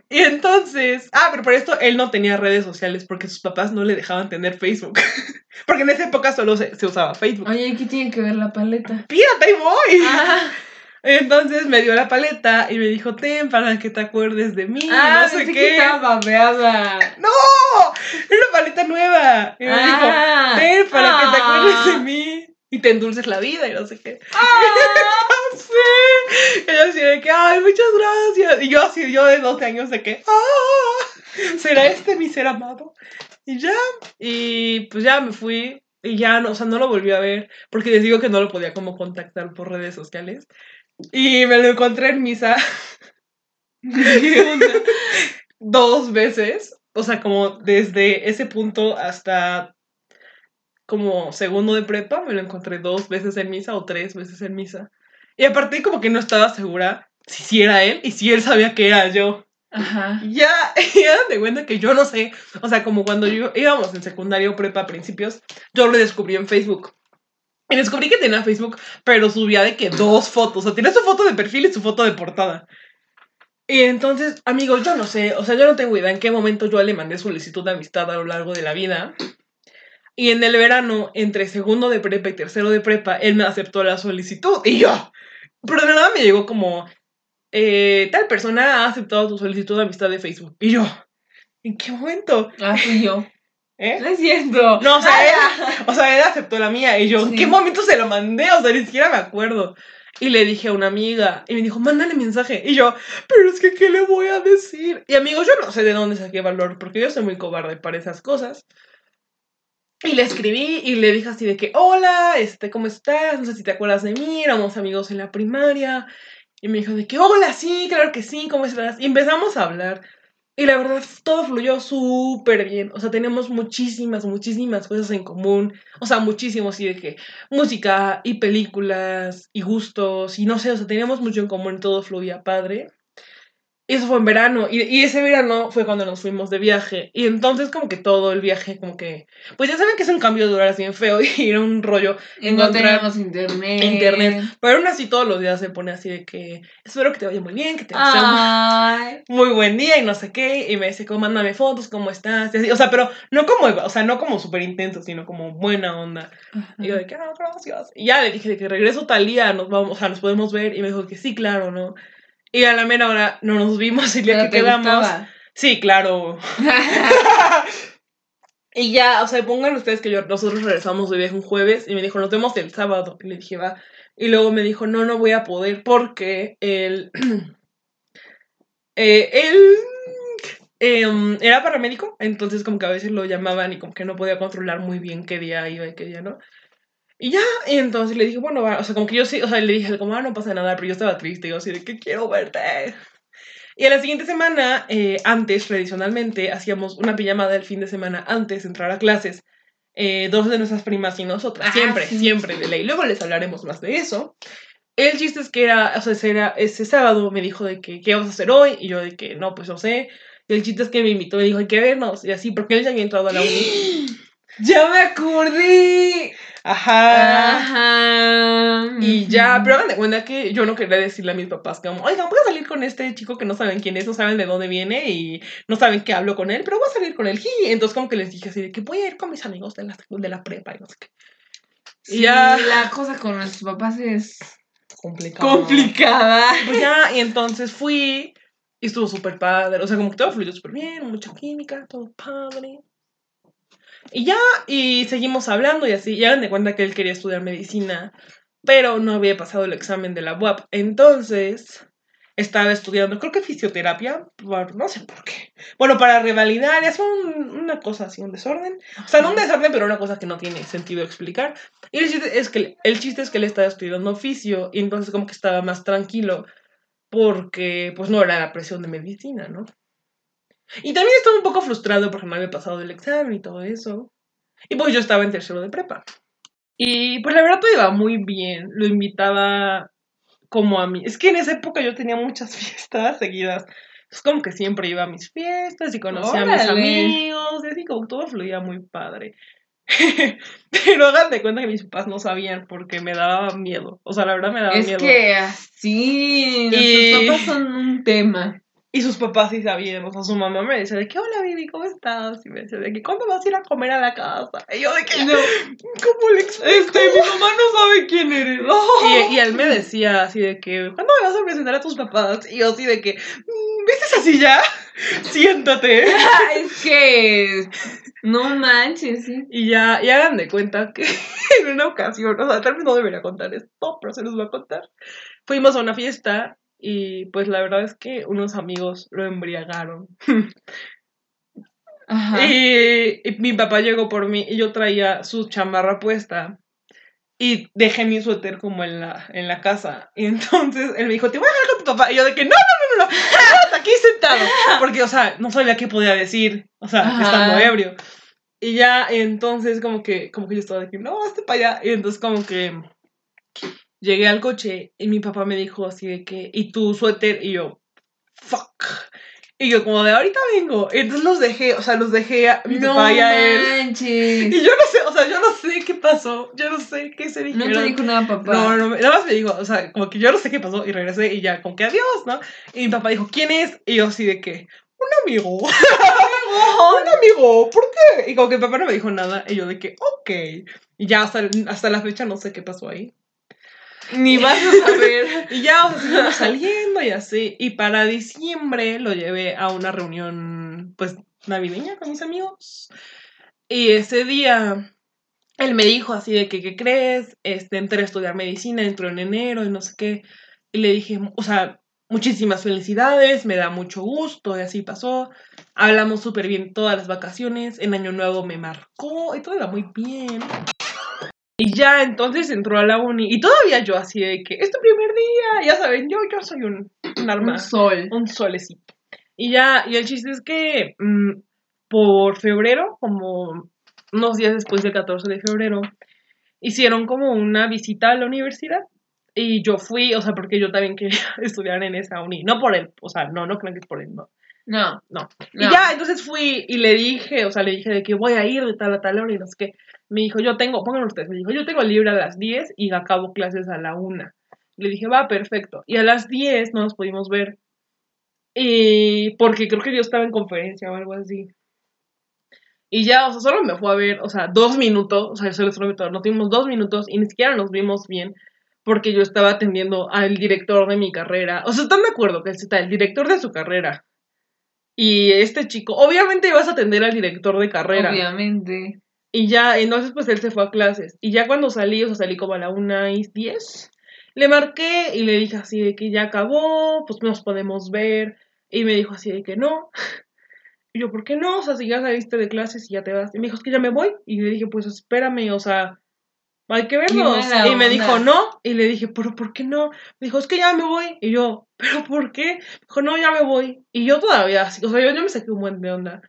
Y entonces, ah, pero por esto él no tenía redes sociales porque sus papás no le dejaban tener Facebook. porque en esa época solo se, se usaba Facebook.
Oye, ¿y ¿qué tiene que ver la paleta?
Pírate, ahí voy.
Ah,
Entonces me dio la paleta y me dijo, ten para que te acuerdes de mí,
ah
no sé
que
qué.
estaba babeada.
¡No! Era una paleta nueva. Y me dijo,
Ah.
ten para que te acuerdes de
Ah.
mí y te endulces la vida y no sé qué.
Ah.
Sí. Y yo así de que, ay, muchas gracias. Y yo así, yo de 12 años de que, ah, ¿será este mi ser amado? Y ya, y pues ya me fui. Y ya, no, o sea, no lo volví a ver, porque les digo que no lo podía como contactar por redes sociales. Y me lo encontré en misa dos veces, o sea, como desde ese punto hasta como segundo de prepa, me lo encontré dos veces en misa o tres veces en misa. Y aparte como que no estaba segura si sí era él y si él sabía que era yo.
Ajá.
Ya, ya de cuenta que yo no sé, o sea, como cuando yo íbamos en secundaria o prepa a principios, yo lo descubrí en Facebook. Y descubrí que tenía Facebook, pero subía de que dos fotos, o sea, tenía su foto de perfil y su foto de portada. Y entonces, amigos, yo no sé, o sea, yo no tengo idea en qué momento yo le mandé solicitud de amistad a lo largo de la vida. Y en el verano, entre segundo de prepa y tercero de prepa, él me aceptó la solicitud. Y yo, pero de nada me llegó como, eh, tal persona ha aceptado tu solicitud de amistad de Facebook. Y yo, ¿en qué momento?
Ah, fui yo.
¿Eh?
No es cierto.
No, o sea,
Ah,
él, o sea, él aceptó la mía. Y yo, ¿en
Sí.
qué momento se lo mandé? O sea, ni siquiera me acuerdo. Y le dije a una amiga, y me dijo, mándale mensaje. Y yo, pero es que, ¿qué le voy a decir? Y amigos, yo no sé de dónde saqué valor, porque yo soy muy cobarde para esas cosas. Y le escribí y le dije así de que, hola, este, ¿cómo estás? No sé si te acuerdas de mí, éramos amigos en la primaria. Y me dijo de que, hola, sí, claro que sí, ¿cómo estás? Y empezamos a hablar. Y la verdad, todo fluyó súper bien. O sea, teníamos muchísimas, muchísimas cosas en común. O sea, muchísimos, y de que música y películas y gustos y no sé, o sea, teníamos mucho en común, todo fluía padre. Y eso fue en verano. Y, y ese verano fue cuando nos fuimos de viaje. Y entonces como que todo el viaje, como que... Pues ya saben que es un cambio de horas bien feo y era un rollo
Y no teníamos internet.
internet. Pero aún así todos los días se pone así de que... Espero que te vaya muy bien, que te
Ay.
muy buen día y no sé qué, y me dice, como, mándame fotos, ¿cómo estás? Y así, o sea, pero no como, o sea, no como súper intenso, sino como buena onda. Y yo de que, ah, gracias. Y ya le dije de que regreso tal día, nos vamos, o sea, nos podemos ver, y me dijo que sí, claro, ¿no? Y a la mera hora no nos vimos, y el día
Pero
que quedamos,
gustaba.
sí, claro. y ya, o sea, pongan ustedes que yo, nosotros regresamos de viaje un jueves, y me dijo, nos vemos el sábado, y le dije, va. Y luego me dijo, no, no voy a poder porque él, eh, él em, era paramédico, entonces como que a veces lo llamaban y como que no podía controlar muy bien qué día iba y qué día no. Y ya, entonces le dije, bueno, va, o sea, como que yo sí, o sea, le dije, como, ah, no pasa nada, pero yo estaba triste, yo así de que quiero verte. Y a la siguiente semana, eh, antes, tradicionalmente, hacíamos una pijamada el fin de semana antes de entrar a clases. Eh, dos de nuestras primas y nosotras.
Ah,
siempre,
sí.
siempre de ley. Luego les hablaremos más de eso. El chiste es que era, o sea, ese, era, ese sábado me dijo de que, ¿qué vamos a hacer hoy? Y yo de que, no, pues no sé. Y el chiste es que me invitó, me dijo, hay que vernos. Y así, porque él ya había entrado a la uni.
¡Ya me acordé!
Ajá.
Ajá.
Y ya, pero hagan de cuenta que yo no quería decirle a mis papás como, oigan, voy a salir con este chico que no saben quién es, no saben de dónde viene y no saben qué hablo con él, pero voy a salir con él. Y entonces como que les dije así de que voy a ir con mis amigos de la, de la prepa y no sé qué.
Sí,
Ya.
la cosa con nuestros papás es
Complicado.
complicada.
Pues ya, y entonces fui y estuvo súper padre, o sea, como que todo fluyó súper bien, mucha química, todo padre. Y ya, y seguimos hablando y así, y hagan de cuenta que él quería estudiar medicina, pero no había pasado el examen de la UAP. Entonces, estaba estudiando, creo que fisioterapia, no sé por qué. Bueno, para revalidar, es un- una cosa así, un desorden. O sea, no un desorden, pero una cosa que no tiene sentido explicar. Y el chiste es que, el chiste es que él estaba estudiando oficio y entonces como que estaba más tranquilo porque pues no era la presión de medicina, ¿no? Y también estaba un poco frustrado porque no había pasado el examen y todo eso. Y pues yo estaba en tercero de prepa. Y pues la verdad todo iba muy bien. Lo invitaba como a mí. Es que en esa época yo tenía muchas fiestas seguidas. Es como que siempre iba a mis fiestas y conocía a mis amigos. Y así como todo fluía muy padre. Pero hagan de cuenta que mis papás no sabían porque me daba miedo. O sea, la verdad me daba
Es
miedo.
que así,
Y-
nuestros papás son un tema.
Y sus papás sí sabían, o sea, su mamá me decía de que, hola, Vivi, ¿cómo estás? Y me decía de que, ¿cuándo vas a ir a comer a la casa? Y yo de que,
No.
¿cómo le explico?
Este, mi mamá no sabe quién eres.
Y, y él me decía así de que, ¿cuándo me vas a presentar a tus papás? Y yo así de que, "Mm, ¿viste esa silla? Siéntate.
es que no manches, sí.
Y ya, y hagan de cuenta que en una ocasión, o sea, tal vez no debería contar esto, pero se los voy a contar. Fuimos a una fiesta y pues la verdad es que unos amigos lo embriagaron.
Ajá.
Y, y mi papá llegó por mí y yo traía su chamarra puesta y dejé mi suéter como en la, en la casa. Y entonces él me dijo, te voy a dejar con tu papá. Y yo de que, no, no, no, no, no, aquí sentado. Porque, o sea, no sabía qué podía decir, o sea,
Ajá.
estando ebrio. Y ya, entonces como que, como que yo estaba de que, no, hazte para allá. Y entonces como que llegué al coche y mi papá me dijo así de que, ¿y tu suéter? Y yo, fuck. Y yo como de ahorita vengo. Y entonces los dejé, o sea, los dejé a mi
no
papá y a él.
manches.
Y yo no sé, o sea, yo no sé qué pasó. Yo no sé qué se
No
dijeron.
te dijo nada, papá.
No, no, nada más me dijo, o sea, como que yo no sé qué pasó y regresé y ya, como que adiós, ¿no? Y mi papá dijo, ¿quién es? Y yo así de que, un amigo. un amigo, ¿por qué? Y como que mi papá no me dijo nada y yo de que, ok. Y ya hasta, hasta la fecha no sé qué pasó ahí.
Ni vas a saber.
Y ya, o sea, saliendo y así. Y para diciembre lo llevé a una reunión, pues, navideña con mis amigos. Y ese día, él me dijo así de que, ¿qué crees? Este, entré a estudiar medicina, entró en enero y no sé qué. Y le dije, o sea, muchísimas felicidades, me da mucho gusto y así pasó. Hablamos súper bien todas las vacaciones. En Año Nuevo me marcó y todo iba muy bien. Y ya entonces entró a la uni. Y todavía yo así de que, es tu primer día. Ya saben, yo, yo soy un, un arma
Un sol.
un solecito. Y ya, y el chiste es que mm, por febrero, como unos días después del 14 de febrero, hicieron como una visita a la universidad. Y yo fui, o sea, porque yo también quería estudiar en esa uni. No por él, o sea, no, no crean que es por él, no.
No.
No.
no.
Y ya, entonces fui y le dije, o sea, le dije de que voy a ir de tal a tal hora y no sé qué. Me dijo, yo tengo, pónganlo ustedes, me dijo, yo tengo libre a las 10 y acabo clases a la 1. Le dije, va, perfecto. Y a las 10 no nos pudimos ver. Y porque creo que yo estaba en conferencia o algo así. Y ya, o sea, solo me fue a ver, o sea, dos minutos, o sea, solo, solo no tuvimos dos minutos y ni siquiera nos vimos bien porque yo estaba atendiendo al director de mi carrera. O sea, están de acuerdo que está el director de su carrera. Y este chico, obviamente ibas a atender al director de carrera.
Obviamente.
Y ya, entonces pues él se fue a clases. Y ya cuando salí, o sea, salí como a la una y diez, le marqué y le dije así de que ya acabó, pues nos podemos ver. Y me dijo así de que no. Y yo, ¿por qué no? O sea, si ya saliste de clases y ya te vas. Y me dijo, es que ya me voy. Y le dije, pues espérame, o sea, hay que vernos. Y me dijo, no. Y le dije, ¿pero por qué no? Me dijo, es que ya me voy. Y yo, ¿pero por qué? Dijo, no, ya me voy. Y yo todavía, así, o sea, yo, yo me saqué un buen de onda.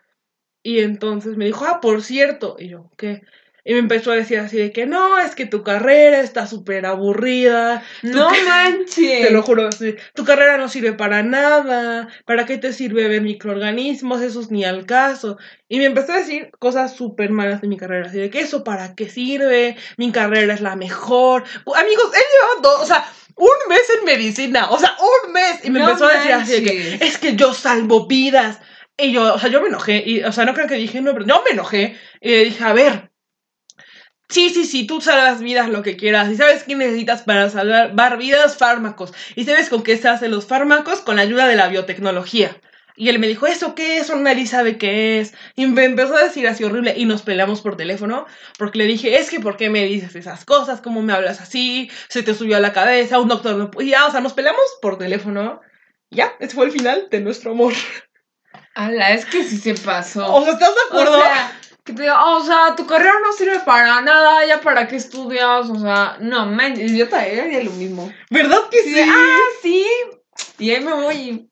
Y entonces me dijo, ah, por cierto. Y yo, ¿qué? Y me empezó a decir así de que no, es que tu carrera está súper aburrida.
No manches.
Te lo juro, así, tu carrera no sirve para nada, ¿para qué te sirve ver microorganismos? Eso es ni al caso. Y me empezó a decir cosas súper malas de mi carrera, así de que eso para qué sirve, mi carrera es la mejor. Amigos, él llevaba dos, o sea, un mes en medicina, o sea, un mes. Y me
No
empezó a decir así de que es que yo salvo vidas. Y yo, o sea, yo me enojé, y, o sea, no creo que dije, no, pero yo me enojé. Y le dije, a ver, Sí, sí, sí, tú salvas vidas lo que quieras. Y sabes qué necesitas para salvar vidas, fármacos. Y sabes con qué se hacen los fármacos, con la ayuda de la biotecnología. Y él me dijo, ¿eso qué es? Nadie sabe qué es. Y me empezó a decir así horrible y nos peleamos por teléfono porque le dije, es que ¿por qué me dices esas cosas? ¿Cómo me hablas así? Se te subió a la cabeza, un doctor no podía. O sea, nos peleamos por teléfono. Ya, ese fue el final de nuestro amor.
Ala, es que sí se pasó.
O sea, ¿estás de acuerdo?
O sea, que te diga, "Oh, o sea, tu carrera no sirve para nada, ya para qué estudias, o sea, no manches, yo también haría lo mismo.
¿Verdad que
Sí,
sí?
ah, sí, y ahí me voy.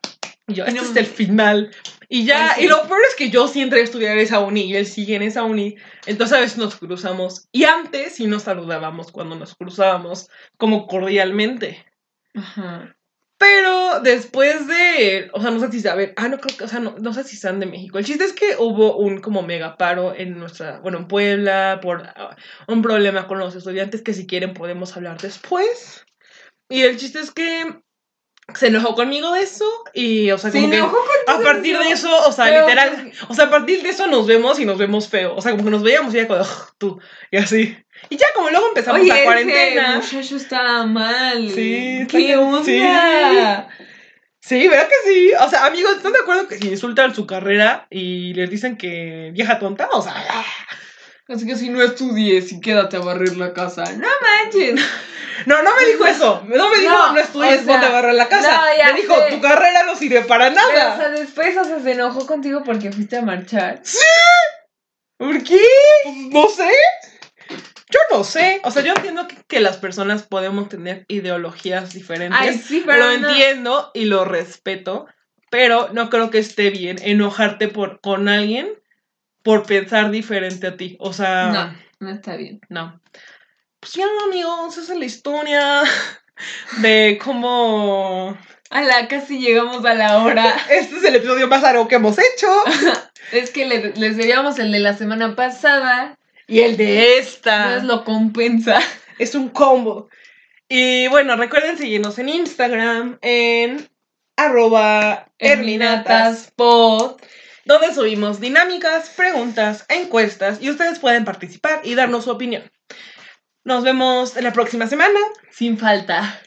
Y yo, este
no.
es el final. Y ya,
Ay, sí.
y lo peor es que yo sí entré a estudiar esa uni y él sigue en esa uni. Entonces a veces nos cruzamos. Y antes sí nos saludábamos cuando nos cruzábamos, como cordialmente.
Ajá.
Pero después de, o sea, no sé si saben, ah, no creo que, o sea, no, no sé si están de México. El chiste es que hubo un como mega paro en nuestra, bueno, en Puebla, por ah, un problema con los estudiantes que si quieren podemos hablar después. Y el chiste es que se enojó conmigo de eso y, o sea,
Se
como que
enojó
a partir de eso, o sea, literal, o sea, a partir de eso nos vemos y nos vemos feo. O sea, como que nos veíamos y ya como, "Ugh, tú, y así. Y ya como luego empezamos
Oye,
la
ese
cuarentena.
muchacho está mal.
Sí,
¿Qué onda?
Sí, ¿verdad que sí? O sea, amigos, ¿están de acuerdo que si insultan su carrera y les dicen que vieja tonta? O sea,
Así que si no estudies y quédate a barrer la casa. No manches.
no, no me dijo eso. No me dijo, no,
No,
estudies,
o sea,
ponte a barrer la casa.
no,
me dijo,
sé.
tu carrera no sirve para
Pero, o
nada.
sea, después, o sea, se enojó contigo porque fuiste a marchar.
¿Por qué? Pues, no sé. Yo no sé. O sea, yo entiendo que, que las personas podemos tener ideologías diferentes.
Ay, sí, pero
lo
no.
entiendo y lo respeto. Pero no creo que esté bien enojarte por, con alguien por pensar diferente a ti. O sea,
No, no está bien.
no. Pues ya, amigos, esa es la historia de cómo.
Ala, casi llegamos a la hora.
Este es el episodio más largo que hemos hecho.
Es que le- les debíamos el de la semana pasada.
Y el de esta.
Entonces lo compensa.
Es un combo. Y bueno, recuerden seguirnos en Instagram en arroba erlinataspod, donde subimos dinámicas, preguntas, encuestas y ustedes pueden participar y darnos su opinión. Nos vemos la próxima semana.
Sin falta.